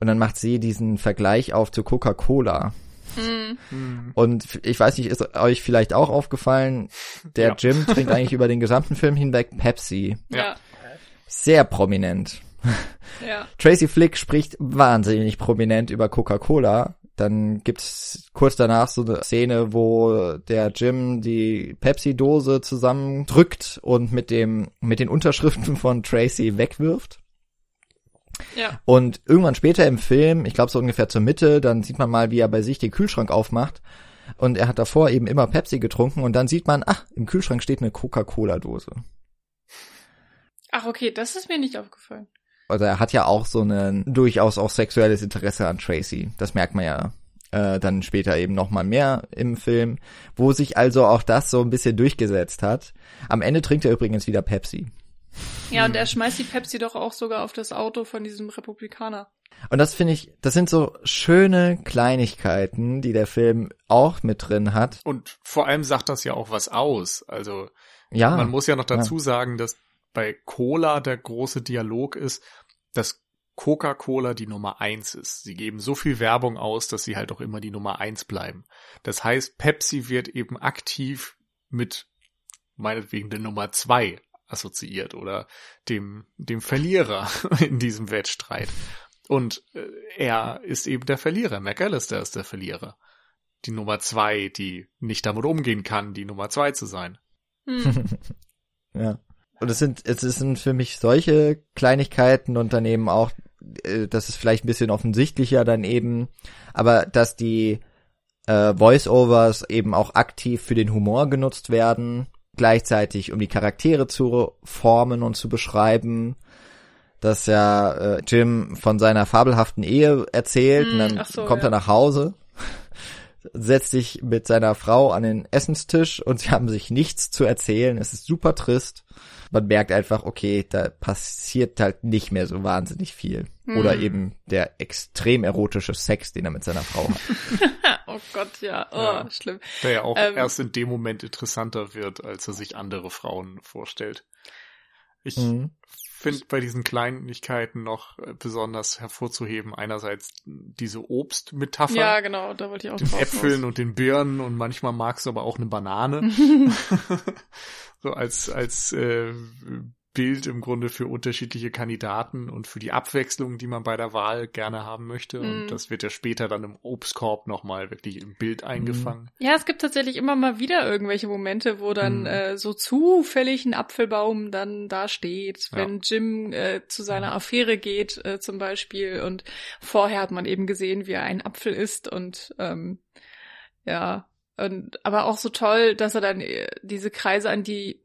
Und dann macht sie diesen Vergleich auf zu Coca-Cola. Hm. Mhm. Und ich weiß nicht, ist euch vielleicht auch aufgefallen, der Ja. Jim trinkt eigentlich [laughs] über den gesamten Film hinweg Pepsi. Ja. Sehr prominent. Ja. Tracy Flick spricht wahnsinnig prominent über Coca-Cola. Dann gibt's kurz danach so eine Szene, wo der Jim die Pepsi-Dose zusammendrückt und mit dem, mit den Unterschriften von Tracy wegwirft. Ja. Und irgendwann später im Film, ich glaube so ungefähr zur Mitte, dann sieht man mal, wie er bei sich den Kühlschrank aufmacht. Und er hat davor eben immer Pepsi getrunken und dann sieht man, ach, im Kühlschrank steht eine Coca-Cola-Dose. Ach, okay, das ist mir nicht aufgefallen. Also er hat ja auch so ein durchaus auch sexuelles Interesse an Tracy. Das merkt man ja äh, dann später eben noch mal mehr im Film, wo sich also auch das so ein bisschen durchgesetzt hat. Am Ende trinkt er übrigens wieder Pepsi. Ja, und er schmeißt die Pepsi doch auch sogar auf das Auto von diesem Republikaner. Und das finde ich, das sind so schöne Kleinigkeiten, die der Film auch mit drin hat. Und vor allem sagt das ja auch was aus. Also Ja, man muss ja noch dazu sagen, dass bei Cola der große Dialog ist, dass Coca-Cola die Nummer eins ist. Sie geben so viel Werbung aus, dass sie halt auch immer die Nummer eins bleiben. Das heißt, Pepsi wird eben aktiv mit meinetwegen der Nummer zwei assoziiert oder dem, dem Verlierer [laughs] in diesem Wettstreit. Und äh, er ist eben der Verlierer. McAllister ist der Verlierer. Die Nummer zwei, die nicht damit umgehen kann, die Nummer zwei zu sein. Hm. [laughs] ja. Und es sind, es sind für mich solche Kleinigkeiten und dann eben auch, äh, das ist vielleicht ein bisschen offensichtlicher dann eben, aber dass die äh, Voice-Overs eben auch aktiv für den Humor genutzt werden, gleichzeitig um die Charaktere zu formen und zu beschreiben, dass ja äh, Jim von seiner fabelhaften Ehe erzählt Mm, und dann ach so, kommt ja. er nach Hause, [laughs] setzt sich mit seiner Frau an den Essenstisch und sie haben sich nichts zu erzählen. Es ist super trist. Man merkt einfach, okay, da passiert halt nicht mehr so wahnsinnig viel. Oder Mm. eben der extrem erotische Sex, den er mit seiner Frau hat. [laughs] oh Gott, ja. Oh, Ja. schlimm. Der ja auch Ähm. erst in dem Moment interessanter wird, als er sich andere Frauen vorstellt. Ich Mhm. finde bei diesen Kleinigkeiten noch äh, besonders hervorzuheben, einerseits diese Obstmetapher. Ja, genau, da wollte ich auch den Äpfeln und den Birnen und manchmal magst du aber auch eine Banane. [laughs] [laughs] so als, als äh, Bild im Grunde für unterschiedliche Kandidaten und für die Abwechslung, die man bei der Wahl gerne haben möchte. Mhm. Und das wird ja später dann im Obstkorb nochmal wirklich im Bild eingefangen. Ja, es gibt tatsächlich immer mal wieder irgendwelche Momente, wo dann Mhm. äh, so zufällig ein Apfelbaum dann da steht, Ja. wenn Jim äh, zu seiner Affäre geht äh, zum Beispiel und vorher hat man eben gesehen, wie er einen Apfel isst und ähm, ja, und aber auch so toll, dass er dann äh, diese Kreise an die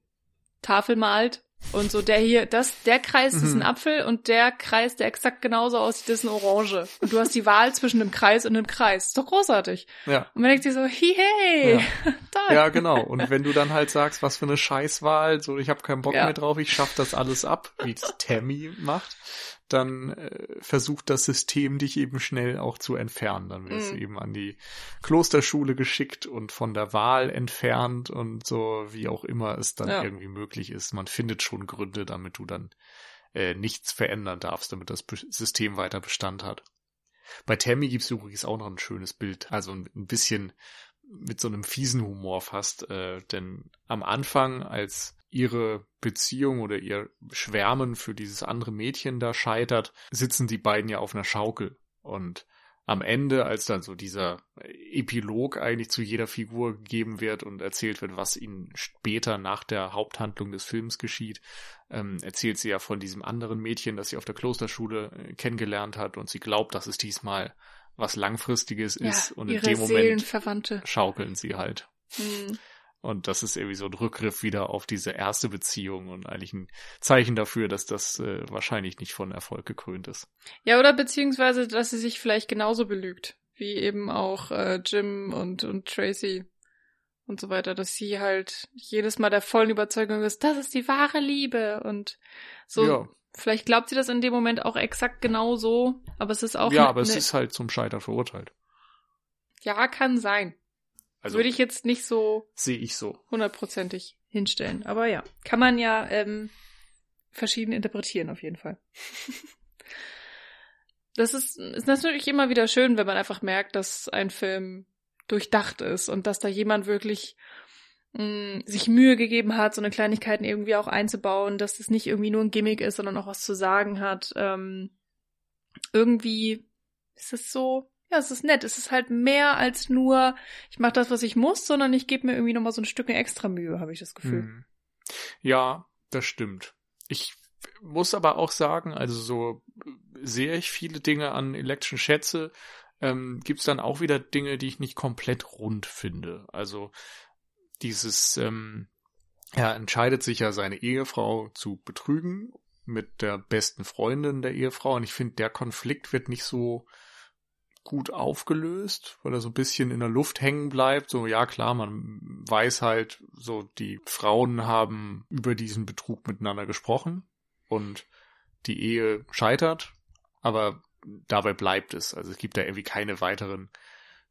Tafel malt und so der hier, das, der Kreis ist Mhm. ein Apfel und der Kreis, der exakt genauso aussieht, ist eine Orange. Und du hast die Wahl zwischen einem Kreis und einem Kreis. Ist doch großartig. Ja. Und man denkt sich so, hi, hey, [laughs] toll. Ja, genau. Und wenn du dann halt sagst, was für eine Scheißwahl, so ich habe keinen Bock Ja. mehr drauf, ich schaff das alles ab, wie es Tammy macht, dann äh, versucht das System dich eben schnell auch zu entfernen. Dann wirst Mhm. du eben an die Klosterschule geschickt und von der Wahl entfernt und so, wie auch immer es dann Ja. irgendwie möglich ist. Man findet schon Gründe, damit du dann äh, nichts verändern darfst, damit das System weiter Bestand hat. Bei Tammy gibt's übrigens auch noch ein schönes Bild, also ein ein bisschen mit so einem fiesen Humor fast, äh, denn am Anfang, als ihre Beziehung oder ihr Schwärmen für dieses andere Mädchen da scheitert, sitzen die beiden ja auf einer Schaukel und am Ende, als dann so dieser Epilog eigentlich zu jeder Figur gegeben wird und erzählt wird, was ihnen später nach der Haupthandlung des Films geschieht, ähm, erzählt sie ja von diesem anderen Mädchen, das sie auf der Klosterschule äh, kennengelernt hat und sie glaubt, dass es diesmal was Langfristiges Ja, ist und in dem Moment schaukeln sie halt. Hm. Und das ist irgendwie so ein Rückgriff wieder auf diese erste Beziehung und eigentlich ein Zeichen dafür, dass das äh, wahrscheinlich nicht von Erfolg gekrönt ist. Ja, oder beziehungsweise, dass sie sich vielleicht genauso belügt, wie eben auch äh, Jim und, und Tracy und so weiter, dass sie halt jedes Mal der vollen Überzeugung ist, das ist die wahre Liebe und so. ja, Vielleicht glaubt sie das in dem Moment auch exakt genau so, aber es ist auch ja aber es ne- ist halt zum Scheitern verurteilt. ja kann sein. Also Würde ich jetzt nicht so sehe ich so. hundertprozentig hinstellen, aber ja, kann man ja ähm, verschieden interpretieren auf jeden Fall. [laughs] das ist, ist natürlich immer wieder schön, wenn man einfach merkt, dass ein Film durchdacht ist und dass da jemand wirklich mh, sich Mühe gegeben hat, so eine Kleinigkeiten irgendwie auch einzubauen, dass das nicht irgendwie nur ein Gimmick ist, sondern auch was zu sagen hat. Ähm, irgendwie ist es so, ja, es ist nett. Es ist halt mehr als nur, ich mache das, was ich muss, sondern ich gebe mir irgendwie nochmal so ein Stück extra Mühe, habe ich das Gefühl. Hm. Ja, das stimmt. Ich muss aber auch sagen, also so sehr ich viele Dinge an Election schätze, ähm, gibt's dann auch wieder Dinge, die ich nicht komplett rund finde. Also dieses, ähm, er entscheidet sich ja seine Ehefrau zu betrügen mit der besten Freundin der Ehefrau und ich finde, der Konflikt wird nicht so gut aufgelöst, weil er so ein bisschen in der Luft hängen bleibt. So, ja klar, man weiß halt, so die Frauen haben über diesen Betrug miteinander gesprochen und die Ehe scheitert, aber dabei bleibt es. Also es gibt da irgendwie keine weiteren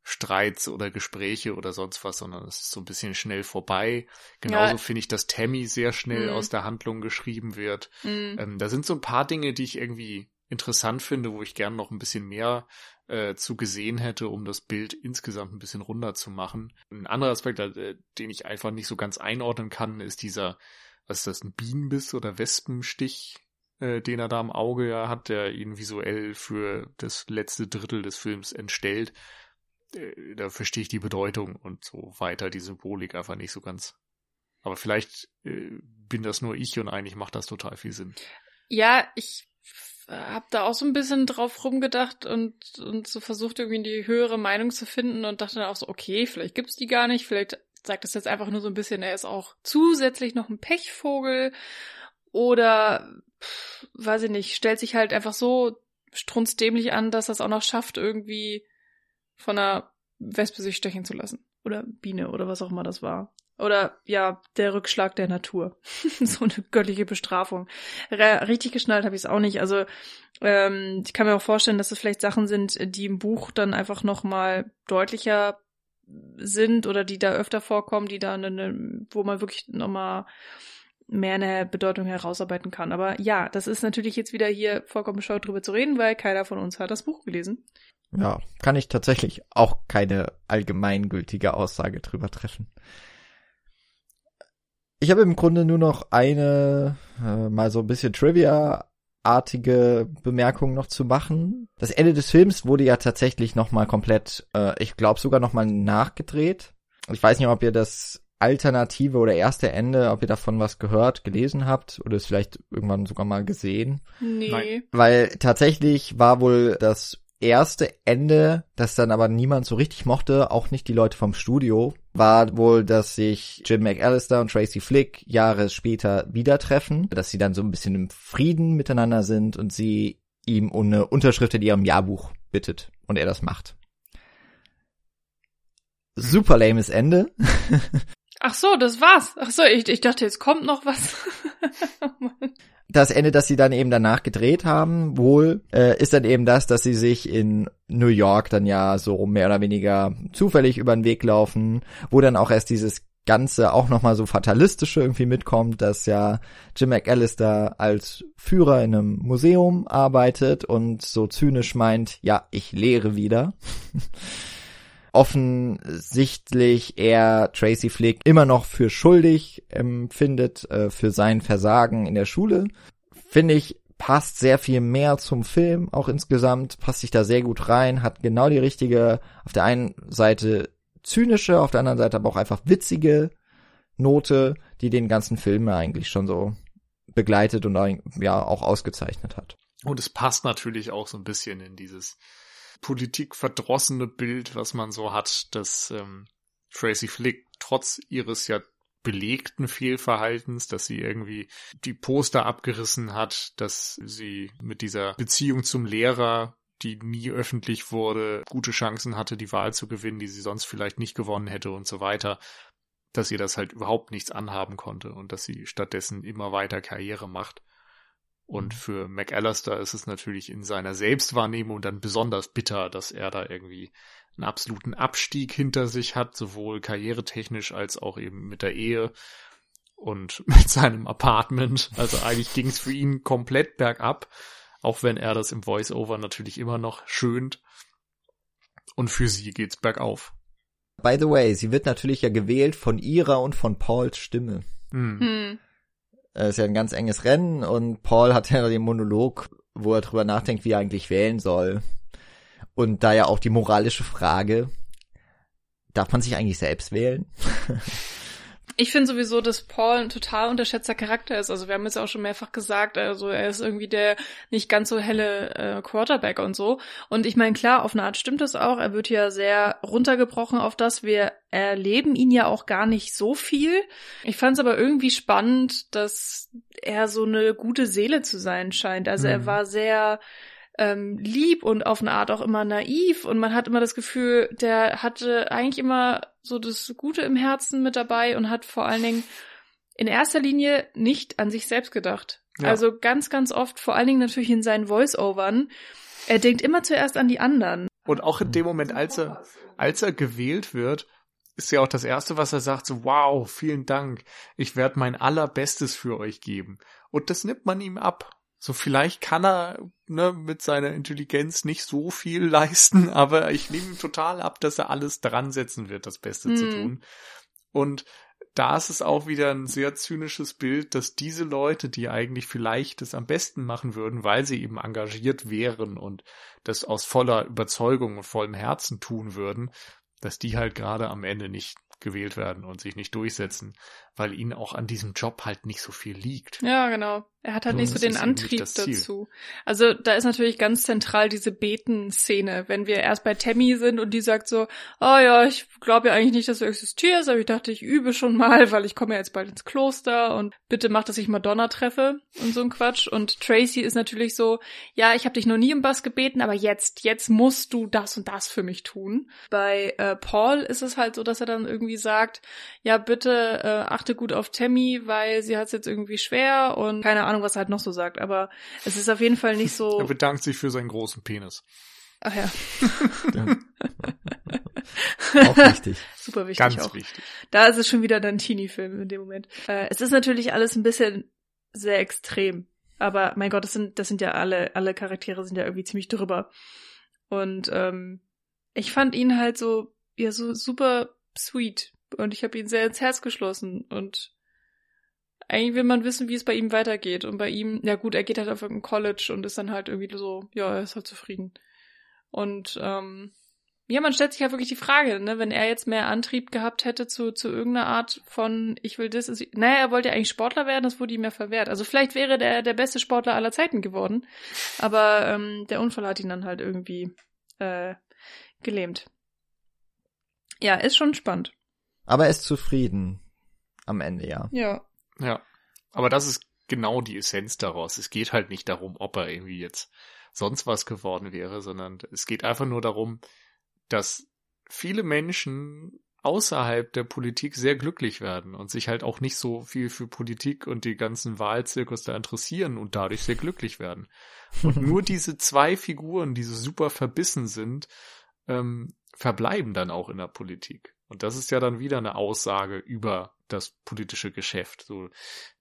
Streits oder Gespräche oder sonst was, sondern es ist so ein bisschen schnell vorbei. Genauso Ja. finde ich, dass Tammy sehr schnell Mhm. aus der Handlung geschrieben wird. Mhm. Ähm, da sind so ein paar Dinge, die ich irgendwie interessant finde, wo ich gern noch ein bisschen mehr äh, zu gesehen hätte, um das Bild insgesamt ein bisschen runder zu machen. Ein anderer Aspekt, äh, den ich einfach nicht so ganz einordnen kann, ist dieser, was ist das, ein Bienenbiss oder Wespenstich äh, den er da im Auge ja hat, der ihn visuell für das letzte Drittel des Films entstellt, äh, da verstehe ich die Bedeutung und so weiter, die Symbolik einfach nicht so ganz. Aber vielleicht äh, bin das nur ich und eigentlich macht das total viel Sinn. Ja, ich habe da auch so ein bisschen drauf rumgedacht und, und so versucht irgendwie die höhere Meinung zu finden und dachte dann auch so, okay, vielleicht gibt's die gar nicht, vielleicht sagt das jetzt einfach nur so ein bisschen, er ist auch zusätzlich noch ein Pechvogel oder pff, weiß ich nicht, stellt sich halt einfach so strunzdämlich an, dass es auch noch schafft, irgendwie von einer Wespe sich stechen zu lassen. Oder Biene oder was auch immer das war. Oder ja, der Rückschlag der Natur. [laughs] so eine göttliche Bestrafung. Richtig geschnallt habe ich es auch nicht. Also ähm, ich kann mir auch vorstellen, dass es vielleicht Sachen sind, die im Buch dann einfach noch mal deutlicher sind oder die da öfter vorkommen, die da eine, wo man wirklich noch mal mehr eine Bedeutung herausarbeiten kann. Aber ja, das ist natürlich jetzt wieder hier vollkommen bescheuert drüber zu reden, weil keiner von uns hat das Buch gelesen. Ja, kann ich tatsächlich auch keine allgemeingültige Aussage drüber treffen. Ich habe im Grunde nur noch eine, äh, mal so ein bisschen Trivia-artige Bemerkung noch zu machen. Das Ende des Films wurde ja tatsächlich nochmal komplett, äh, ich glaube sogar nochmal nachgedreht. Ich weiß nicht, ob ihr das alternative oder erste Ende, ob ihr davon was gehört, gelesen habt oder es vielleicht irgendwann sogar mal gesehen. Nee. Nein. Weil tatsächlich war wohl das erste Ende, das dann aber niemand so richtig mochte, auch nicht die Leute vom Studio, war wohl, dass sich Jim McAllister und Tracy Flick Jahre später wieder treffen, dass sie dann so ein bisschen im Frieden miteinander sind und sie ihm um eine Unterschrift in ihrem Jahrbuch bittet und er das macht. Super lames Ende. [laughs] Ach so, das war's. Ach so, ich, ich dachte, jetzt kommt noch was. [laughs] das Ende, das sie dann eben danach gedreht haben, wohl, äh, ist dann eben das, dass sie sich in New York dann ja so mehr oder weniger zufällig über den Weg laufen, wo dann auch erst dieses Ganze auch nochmal so fatalistische irgendwie mitkommt, dass ja Jim McAllister als Führer in einem Museum arbeitet und so zynisch meint, ja, ich lehre wieder. [laughs] offensichtlich er Tracy Flick immer noch für schuldig empfindet äh, für sein Versagen in der Schule. Finde ich, passt sehr viel mehr zum Film, auch insgesamt, passt sich da sehr gut rein, hat genau die richtige, auf der einen Seite zynische, auf der anderen Seite aber auch einfach witzige Note, die den ganzen Film eigentlich schon so begleitet und ja auch ausgezeichnet hat. Und es passt natürlich auch so ein bisschen in dieses politikverdrossene Bild, was man so hat, dass ähm, Tracy Flick trotz ihres ja belegten Fehlverhaltens, dass sie irgendwie die Poster abgerissen hat, dass sie mit dieser Beziehung zum Lehrer, die nie öffentlich wurde, gute Chancen hatte, die Wahl zu gewinnen, die sie sonst vielleicht nicht gewonnen hätte und so weiter, dass ihr das halt überhaupt nichts anhaben konnte und dass sie stattdessen immer weiter Karriere macht. Und mhm. für McAllister ist es natürlich in seiner Selbstwahrnehmung dann besonders bitter, dass er da irgendwie einen absoluten Abstieg hinter sich hat, sowohl karrieretechnisch als auch eben mit der Ehe und [laughs] mit seinem Apartment. Also eigentlich ging es für ihn komplett bergab, auch wenn er das im Voice-Over natürlich immer noch schönt. Und für sie geht's bergauf. By the way, sie wird natürlich ja gewählt von ihrer und von Pauls Stimme. Hm. Hm. Es ist ja ein ganz enges Rennen und Paul hat ja den Monolog, wo er drüber nachdenkt, wie er eigentlich wählen soll. Und da ja auch die moralische Frage, darf man sich eigentlich selbst wählen? [laughs] Ich finde sowieso, dass Paul ein total unterschätzter Charakter ist. Also wir haben jetzt auch schon mehrfach gesagt, also er ist irgendwie der nicht ganz so helle äh, Quarterback und so. Und ich meine, klar, auf eine Art stimmt das auch. Er wird ja sehr runtergebrochen auf das. Wir erleben ihn ja auch gar nicht so viel. Ich fand es aber irgendwie spannend, dass er so eine gute Seele zu sein scheint. Also mhm. er war sehr ähm, lieb und auf eine Art auch immer naiv und man hat immer das Gefühl, der hatte eigentlich immer so das Gute im Herzen mit dabei und hat vor allen Dingen in erster Linie nicht an sich selbst gedacht. Ja. Also ganz, ganz oft, vor allen Dingen natürlich in seinen Voice-Overn, er denkt immer zuerst an die anderen. Und auch in dem Moment, als er, als er gewählt wird, ist ja auch das erste, was er sagt, so, wow, vielen Dank, ich werde mein allerbestes für euch geben. Und das nimmt man ihm ab. So vielleicht kann er ne, mit seiner Intelligenz nicht so viel leisten, [laughs] aber ich nehme ihm total ab, dass er alles dran setzen wird, das Beste hm. zu tun. Und da ist es auch wieder ein sehr zynisches Bild, dass diese Leute, die eigentlich vielleicht es am besten machen würden, weil sie eben engagiert wären und das aus voller Überzeugung und vollem Herzen tun würden, dass die halt gerade am Ende nicht gewählt werden und sich nicht durchsetzen, weil ihnen auch an diesem Job halt nicht so viel liegt. Ja, genau. Er hat halt nicht so den Antrieb dazu. Also da ist natürlich ganz zentral diese Beten-Szene, wenn wir erst bei Tammy sind und die sagt so, oh ja, ich glaube ja eigentlich nicht, dass du existierst, aber ich dachte, ich übe schon mal, weil ich komme ja jetzt bald ins Kloster und bitte mach, dass ich Madonna treffe und so ein Quatsch. Und Tracy ist natürlich so, ja, ich habe dich noch nie im Bass gebeten, aber jetzt, jetzt musst du das und das für mich tun. Bei äh, Paul ist es halt so, dass er dann irgendwie sagt, ja, bitte äh, achte gut auf Tammy, weil sie hat es jetzt irgendwie schwer und keine Ahnung, was er halt noch so sagt, aber es ist auf jeden Fall nicht so. Er bedankt sich für seinen großen Penis. Ach ja. [laughs] auch wichtig. Super wichtig Ganz auch. wichtig. Da ist es schon wieder ein Teenie-Film in dem Moment. Äh, es ist natürlich alles ein bisschen sehr extrem. Aber mein Gott, das sind, das sind ja alle, alle Charaktere sind ja irgendwie ziemlich drüber. Und ähm, ich fand ihn halt so, ja, so super sweet und ich habe ihn sehr ins Herz geschlossen und eigentlich will man wissen, wie es bei ihm weitergeht. Und bei ihm, ja gut, er geht halt auf irgendein College und ist dann halt irgendwie so, ja, er ist halt zufrieden. Und ähm, ja, man stellt sich ja halt wirklich die Frage, ne, wenn er jetzt mehr Antrieb gehabt hätte zu, zu irgendeiner Art von, ich will das, naja, er wollte ja eigentlich Sportler werden, das wurde ihm ja verwehrt. Also vielleicht wäre der der beste Sportler aller Zeiten geworden, aber ähm, der Unfall hat ihn dann halt irgendwie äh, gelähmt. Ja, ist schon spannend. Aber er ist zufrieden. Am Ende, ja. Ja. Ja. Aber das ist genau die Essenz daraus. Es geht halt nicht darum, ob er irgendwie jetzt sonst was geworden wäre, sondern es geht einfach nur darum, dass viele Menschen außerhalb der Politik sehr glücklich werden und sich halt auch nicht so viel für Politik und die ganzen Wahlzirkus da interessieren und dadurch sehr glücklich werden. Und [laughs] nur diese zwei Figuren, die so super verbissen sind, ähm, verbleiben dann auch in der Politik. Und das ist ja dann wieder eine Aussage über das politische Geschäft. So,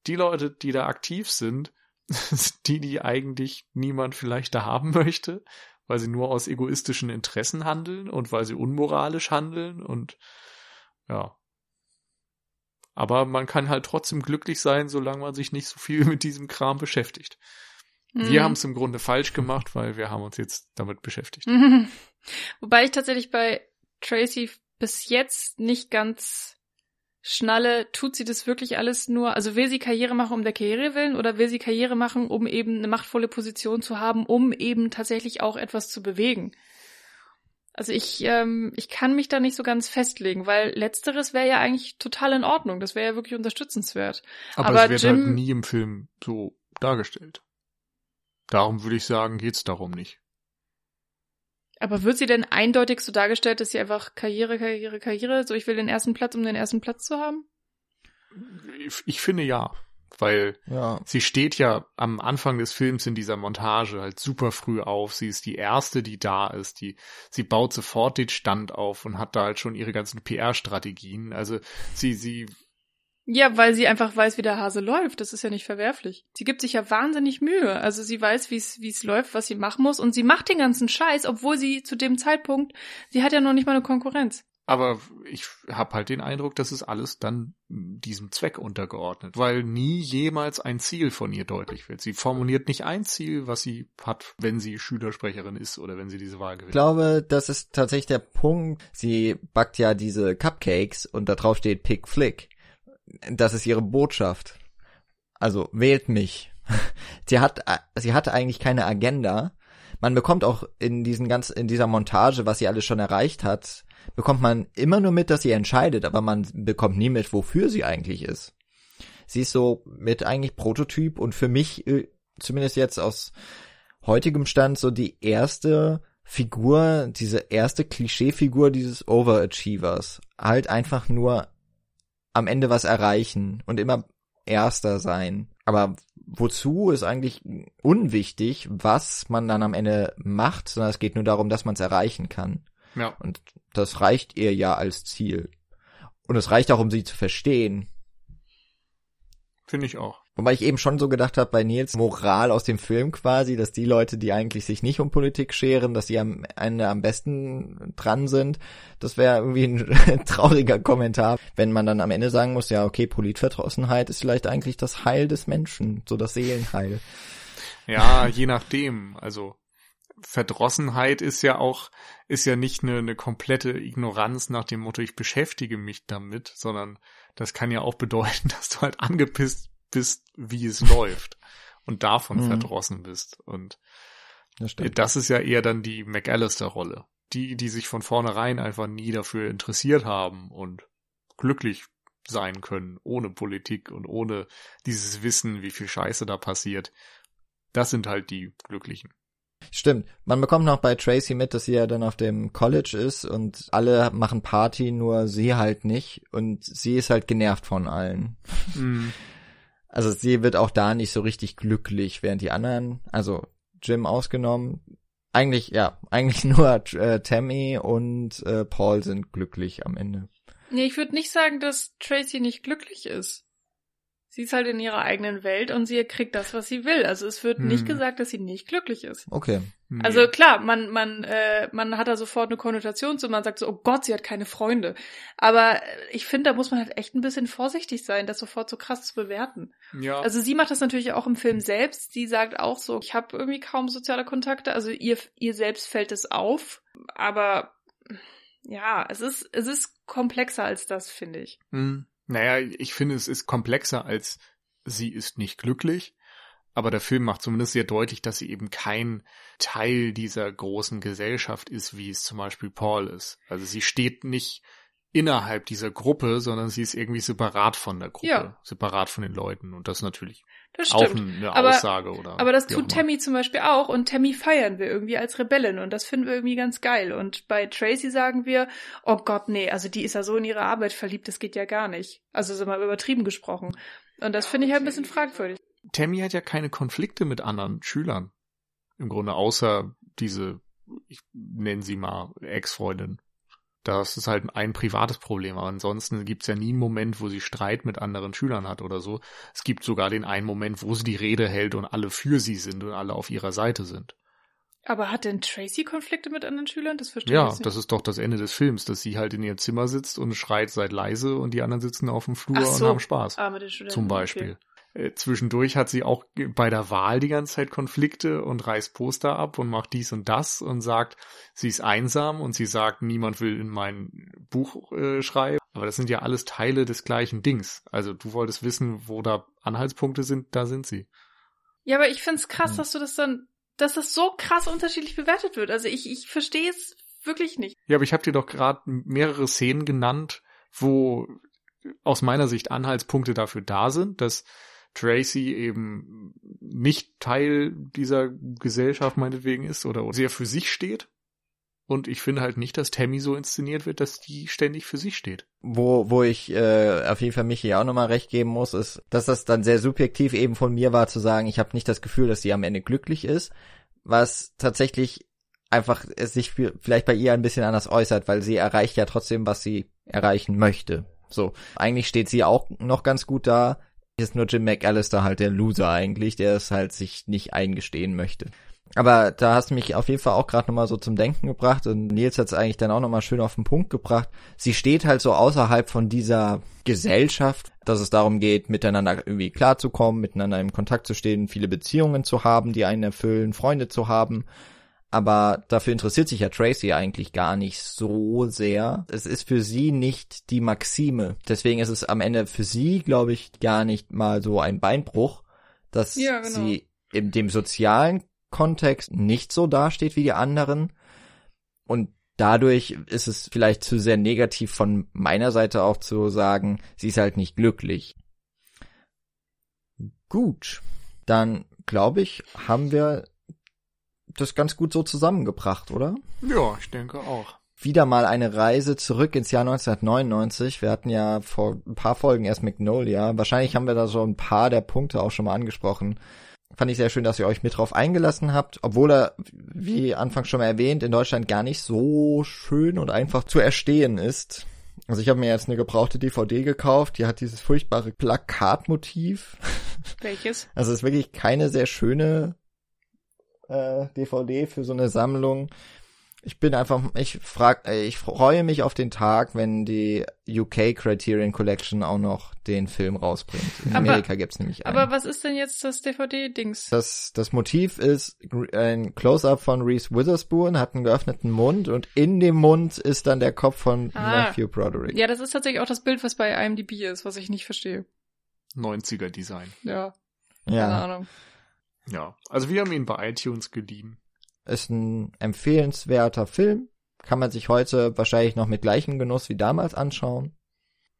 die Leute, die da aktiv [laughs] sind, die, die eigentlich niemand vielleicht da haben möchte, weil sie nur aus egoistischen Interessen handeln und weil sie unmoralisch handeln und ja. Aber man kann halt trotzdem glücklich sein, solange man sich nicht so viel [laughs] mit diesem Kram beschäftigt. Mhm. Wir haben es im Grunde falsch gemacht, weil wir haben uns jetzt damit beschäftigt. Mhm. [laughs] Wobei ich tatsächlich bei Tracy bis jetzt nicht ganz schnalle, tut sie das wirklich alles nur, also will sie Karriere machen um der Karriere willen oder will sie Karriere machen, um eben eine machtvolle Position zu haben, um eben tatsächlich auch etwas zu bewegen? Also ich, ähm, ich kann mich da nicht so ganz festlegen, weil letzteres wäre ja eigentlich total in Ordnung. Das wäre ja wirklich unterstützenswert. Aber, Aber es wird Jim, halt nie im Film so dargestellt. Darum würde ich sagen, geht's darum nicht. Aber wird sie denn eindeutig so dargestellt, dass sie einfach Karriere, Karriere, Karriere, so ich will den ersten Platz, um den ersten Platz zu haben? Ich, ich finde ja, weil ja. sie steht ja am Anfang des Films in dieser Montage halt super früh auf. Sie ist die erste, die da ist. Die, sie baut sofort den Stand auf und hat da halt schon ihre ganzen PR-Strategien. Also sie, sie ja, weil sie einfach weiß, wie der Hase läuft. Das ist ja nicht verwerflich. Sie gibt sich ja wahnsinnig Mühe. Also sie weiß, wie es wie es läuft, was sie machen muss. Und sie macht den ganzen Scheiß, obwohl sie zu dem Zeitpunkt, sie hat ja noch nicht mal eine Konkurrenz. Aber ich habe halt den Eindruck, dass es alles dann diesem Zweck untergeordnet, weil nie jemals ein Ziel von ihr deutlich wird. Sie formuliert nicht ein Ziel, was sie hat, wenn sie Schülersprecherin ist oder wenn sie diese Wahl gewinnt. Ich glaube, das ist tatsächlich der Punkt. Sie backt ja diese Cupcakes und da drauf steht Pick Flick das ist ihre Botschaft. Also wählt mich. [laughs] sie hat, sie hatte eigentlich keine Agenda. Man bekommt auch in diesen ganz, in dieser Montage, was sie alles schon erreicht hat, bekommt man immer nur mit, dass sie entscheidet, aber man bekommt nie mit, wofür sie eigentlich ist. Sie ist so mit eigentlich Prototyp und für mich, äh, zumindest jetzt aus heutigem Stand, so die erste Figur, diese erste Klischeefigur dieses Overachievers. Halt einfach nur am Ende was erreichen und immer Erster sein. Aber wozu ist eigentlich unwichtig, was man dann am Ende macht, sondern es geht nur darum, dass man es erreichen kann. Ja. Und das reicht ihr ja als Ziel. Und es reicht auch, um sie zu verstehen. Finde ich auch. Wobei ich eben schon so gedacht habe bei Nils Moral aus dem Film quasi, dass die Leute, die eigentlich sich nicht um Politik scheren, dass sie am Ende am besten dran sind. Das wäre irgendwie ein [laughs] trauriger Kommentar, wenn man dann am Ende sagen muss, ja, okay, Politverdrossenheit ist vielleicht eigentlich das Heil des Menschen, so das Seelenheil. Ja, je nachdem. Also Verdrossenheit ist ja auch, ist ja nicht eine, eine komplette Ignoranz nach dem Motto, ich beschäftige mich damit, sondern das kann ja auch bedeuten, [laughs] dass du halt angepisst bist, wie es [laughs] läuft und davon mhm. verdrossen bist. Und das, das, ist ja eher dann die McAllister-Rolle. Die, die sich von vornherein einfach nie dafür interessiert haben und glücklich sein können, ohne Politik und ohne dieses Wissen, wie viel Scheiße da passiert. Das sind halt die Glücklichen. Stimmt. Man bekommt noch bei Tracy mit, dass sie ja dann auf dem College ist und alle machen Party, nur sie halt nicht. Und sie ist halt genervt von allen. Mm. Also sie wird auch da nicht so richtig glücklich, während die anderen, also Jim ausgenommen, eigentlich, ja, [laughs] eigentlich nur äh, Tammy und äh, Paul sind glücklich am Ende. Nee, ich würde nicht sagen, dass Tracy nicht glücklich ist. Sie ist halt in ihrer eigenen Welt und sie kriegt das, was sie will. Also es wird hm. nicht gesagt, dass sie nicht glücklich ist. Okay. Nee. Also klar, man, man, äh, man hat da sofort eine Konnotation zu, man sagt so, oh Gott, sie hat keine Freunde. Aber ich finde, da muss man halt echt ein bisschen vorsichtig sein, das sofort so krass zu bewerten. Ja. Also sie macht das natürlich auch im Film selbst. Sie sagt auch so, ich habe irgendwie kaum soziale Kontakte. Also ihr, ihr selbst fällt es auf. Aber ja, es ist, es ist komplexer als das, finde ich. Hm. Naja, ich finde, es ist komplexer als sie ist nicht glücklich. Aber der Film macht zumindest sehr deutlich, dass sie eben kein Teil dieser großen Gesellschaft ist, wie es zum Beispiel Paul ist. Also sie steht nicht innerhalb dieser Gruppe, sondern sie ist irgendwie separat von der Gruppe, ja. separat von den Leuten. Und das natürlich das auch eine aber, Aussage oder. Aber das tut Tammy zum Beispiel auch und Tammy feiern wir irgendwie als Rebellin und das finden wir irgendwie ganz geil. Und bei Tracy sagen wir, oh Gott, nee, also die ist ja so in ihre Arbeit verliebt, das geht ja gar nicht. Also sind mal übertrieben gesprochen. Und das finde ich halt ein bisschen fragwürdig. Tammy hat ja keine Konflikte mit anderen Schülern. Im Grunde, außer diese, ich nenne sie mal Ex-Freundin. Das ist halt ein privates Problem. Aber ansonsten gibt's ja nie einen Moment, wo sie Streit mit anderen Schülern hat oder so. Es gibt sogar den einen Moment, wo sie die Rede hält und alle für sie sind und alle auf ihrer Seite sind. Aber hat denn Tracy Konflikte mit anderen Schülern? Das verstehe ja, ich nicht. das ist doch das Ende des Films, dass sie halt in ihr Zimmer sitzt und schreit, seid leise und die anderen sitzen auf dem Flur so. und haben Spaß. Ah, mit den Studenten. Zum Beispiel. Okay. Äh, zwischendurch hat sie auch bei der Wahl die ganze Zeit Konflikte und reißt Poster ab und macht dies und das und sagt, sie ist einsam und sie sagt, niemand will in mein Buch äh, schreiben. Aber das sind ja alles Teile des gleichen Dings. Also du wolltest wissen, wo da Anhaltspunkte sind, da sind sie. Ja, aber ich find's krass, hm. dass du das dann, dass das so krass unterschiedlich bewertet wird. Also ich, ich verstehe es wirklich nicht. Ja, aber ich habe dir doch gerade mehrere Szenen genannt, wo aus meiner Sicht Anhaltspunkte dafür da sind, dass Tracy eben nicht Teil dieser Gesellschaft meinetwegen ist oder sehr für sich steht. Und ich finde halt nicht, dass Tammy so inszeniert wird, dass die ständig für sich steht. Wo, wo ich äh, auf jeden Fall Michi auch nochmal recht geben muss, ist, dass das dann sehr subjektiv eben von mir war zu sagen, ich habe nicht das Gefühl, dass sie am Ende glücklich ist, was tatsächlich einfach es sich vielleicht bei ihr ein bisschen anders äußert, weil sie erreicht ja trotzdem, was sie erreichen möchte. So, eigentlich steht sie auch noch ganz gut da, ist nur Jim McAllister halt der Loser eigentlich, der es halt sich nicht eingestehen möchte. Aber da hast du mich auf jeden Fall auch gerade nochmal so zum Denken gebracht und Nils hat es eigentlich dann auch nochmal schön auf den Punkt gebracht. Sie steht halt so außerhalb von dieser Gesellschaft, dass es darum geht, miteinander irgendwie klarzukommen, miteinander im Kontakt zu stehen, viele Beziehungen zu haben, die einen erfüllen, Freunde zu haben aber dafür interessiert sich ja Tracy eigentlich gar nicht so sehr. Es ist für sie nicht die Maxime. Deswegen ist es am Ende für sie, glaube ich, gar nicht mal so ein Beinbruch, dass ja, genau. sie in dem sozialen Kontext nicht so dasteht wie die anderen. Und dadurch ist es vielleicht zu sehr negativ von meiner Seite auch zu sagen, sie ist halt nicht glücklich. Gut, dann glaube ich, haben wir das ganz gut so zusammengebracht, oder? Ja, ich denke auch. Wieder mal eine Reise zurück ins Jahr 1999. Wir hatten ja vor ein paar Folgen erst Magnolia. Wahrscheinlich haben wir da so ein paar der Punkte auch schon mal angesprochen. Fand ich sehr schön, dass ihr euch mit drauf eingelassen habt, obwohl er, wie anfangs schon mal erwähnt, in Deutschland gar nicht so schön und einfach zu erstehen ist. Also ich habe mir jetzt eine gebrauchte DVD gekauft, die hat dieses furchtbare Plakatmotiv Welches? [laughs] Also es ist wirklich keine sehr schöne äh, DVD für so eine Sammlung. Ich bin einfach, ich frag, äh, ich freue mich auf den Tag, wenn die UK Criterion Collection auch noch den Film rausbringt. In Aber- Amerika gibt's nämlich einen. Aber was ist denn jetzt das DVD-Dings? Das, das Motiv ist ein Close-up von Reese Witherspoon, hat einen geöffneten Mund und in dem Mund ist dann der Kopf von Ah. Matthew Broderick. Ja, das ist tatsächlich auch das Bild, was bei IMDb ist, was ich nicht verstehe. 90er Design. Ja, keine ja. Ahnung. Ja. Also wir haben ihn bei iTunes geliehen. Ist ein empfehlenswerter Film. Kann man sich heute wahrscheinlich noch mit gleichem Genuss wie damals anschauen.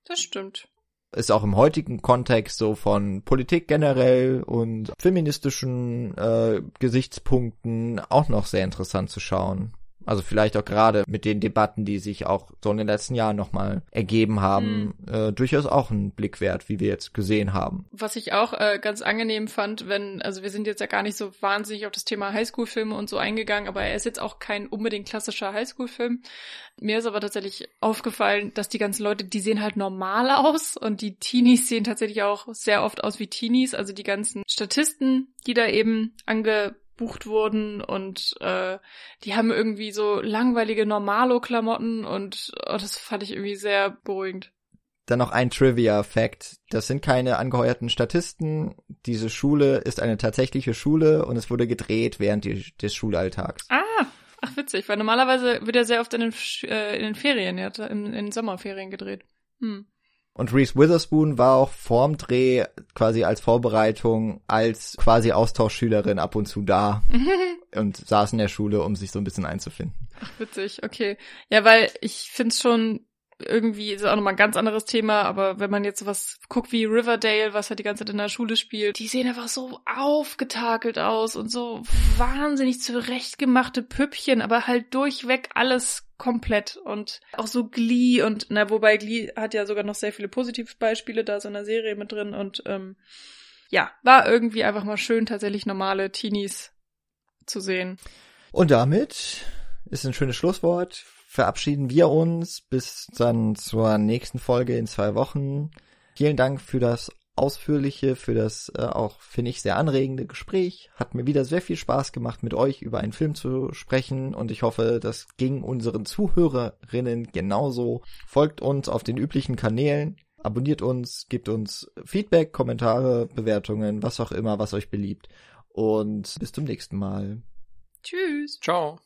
Das stimmt. Ist auch im heutigen Kontext so von Politik generell und feministischen äh, Gesichtspunkten auch noch sehr interessant zu schauen. Also vielleicht auch gerade mit den Debatten, die sich auch so in den letzten Jahren nochmal ergeben haben, äh, durchaus auch ein Blick wert, wie wir jetzt gesehen haben. Was ich auch äh, ganz angenehm fand, wenn, also wir sind jetzt ja gar nicht so wahnsinnig auf das Thema Highschool-Filme und so eingegangen, aber er ist jetzt auch kein unbedingt klassischer Highschool-Film. Mir ist aber tatsächlich aufgefallen, dass die ganzen Leute, die sehen halt normal aus und die Teenies sehen tatsächlich auch sehr oft aus wie Teenies, also die ganzen Statisten, die da eben angebucht wurden und äh, die haben irgendwie so langweilige Normalo-Klamotten und oh, das fand ich irgendwie sehr beruhigend. Dann noch ein Trivia-Fact. Das sind keine angeheuerten Statisten. Diese Schule ist eine tatsächliche Schule und es wurde gedreht während die, des Schulalltags. Ah, ach witzig, weil normalerweise wird er sehr oft in den, äh, in den Ferien, ja, in, in den Sommerferien gedreht. Hm. Und Reese Witherspoon war auch vorm Dreh quasi als Vorbereitung als quasi Austauschschülerin ab und zu da [laughs] und saß in der Schule, um sich so ein bisschen einzufinden. Ach, witzig, okay. Ja, weil ich find's schon irgendwie, ist auch nochmal ein ganz anderes Thema, aber wenn man jetzt sowas guckt wie Riverdale, was halt die ganze Zeit in der Schule spielt, die sehen einfach so aufgetakelt aus und so wahnsinnig zurechtgemachte Püppchen, aber halt durchweg alles komplett und auch so Glee und, na, wobei Glee hat ja sogar noch sehr viele Positivbeispiele da so in der Serie mit drin und, ähm, ja, war irgendwie einfach mal schön, tatsächlich normale Teenies zu sehen. Und damit ist ein schönes Schlusswort. Verabschieden wir uns bis dann zur nächsten Folge in zwei Wochen. Vielen Dank für das ausführliche, für das äh, auch, finde ich, sehr anregende Gespräch. Hat mir wieder sehr viel Spaß gemacht, mit euch über einen Film zu sprechen und ich hoffe, das ging unseren Zuhörerinnen genauso. Folgt uns auf den üblichen Kanälen, abonniert uns, gebt uns Feedback, Kommentare, Bewertungen, was auch immer, was euch beliebt. Und bis zum nächsten Mal. Tschüss. Ciao.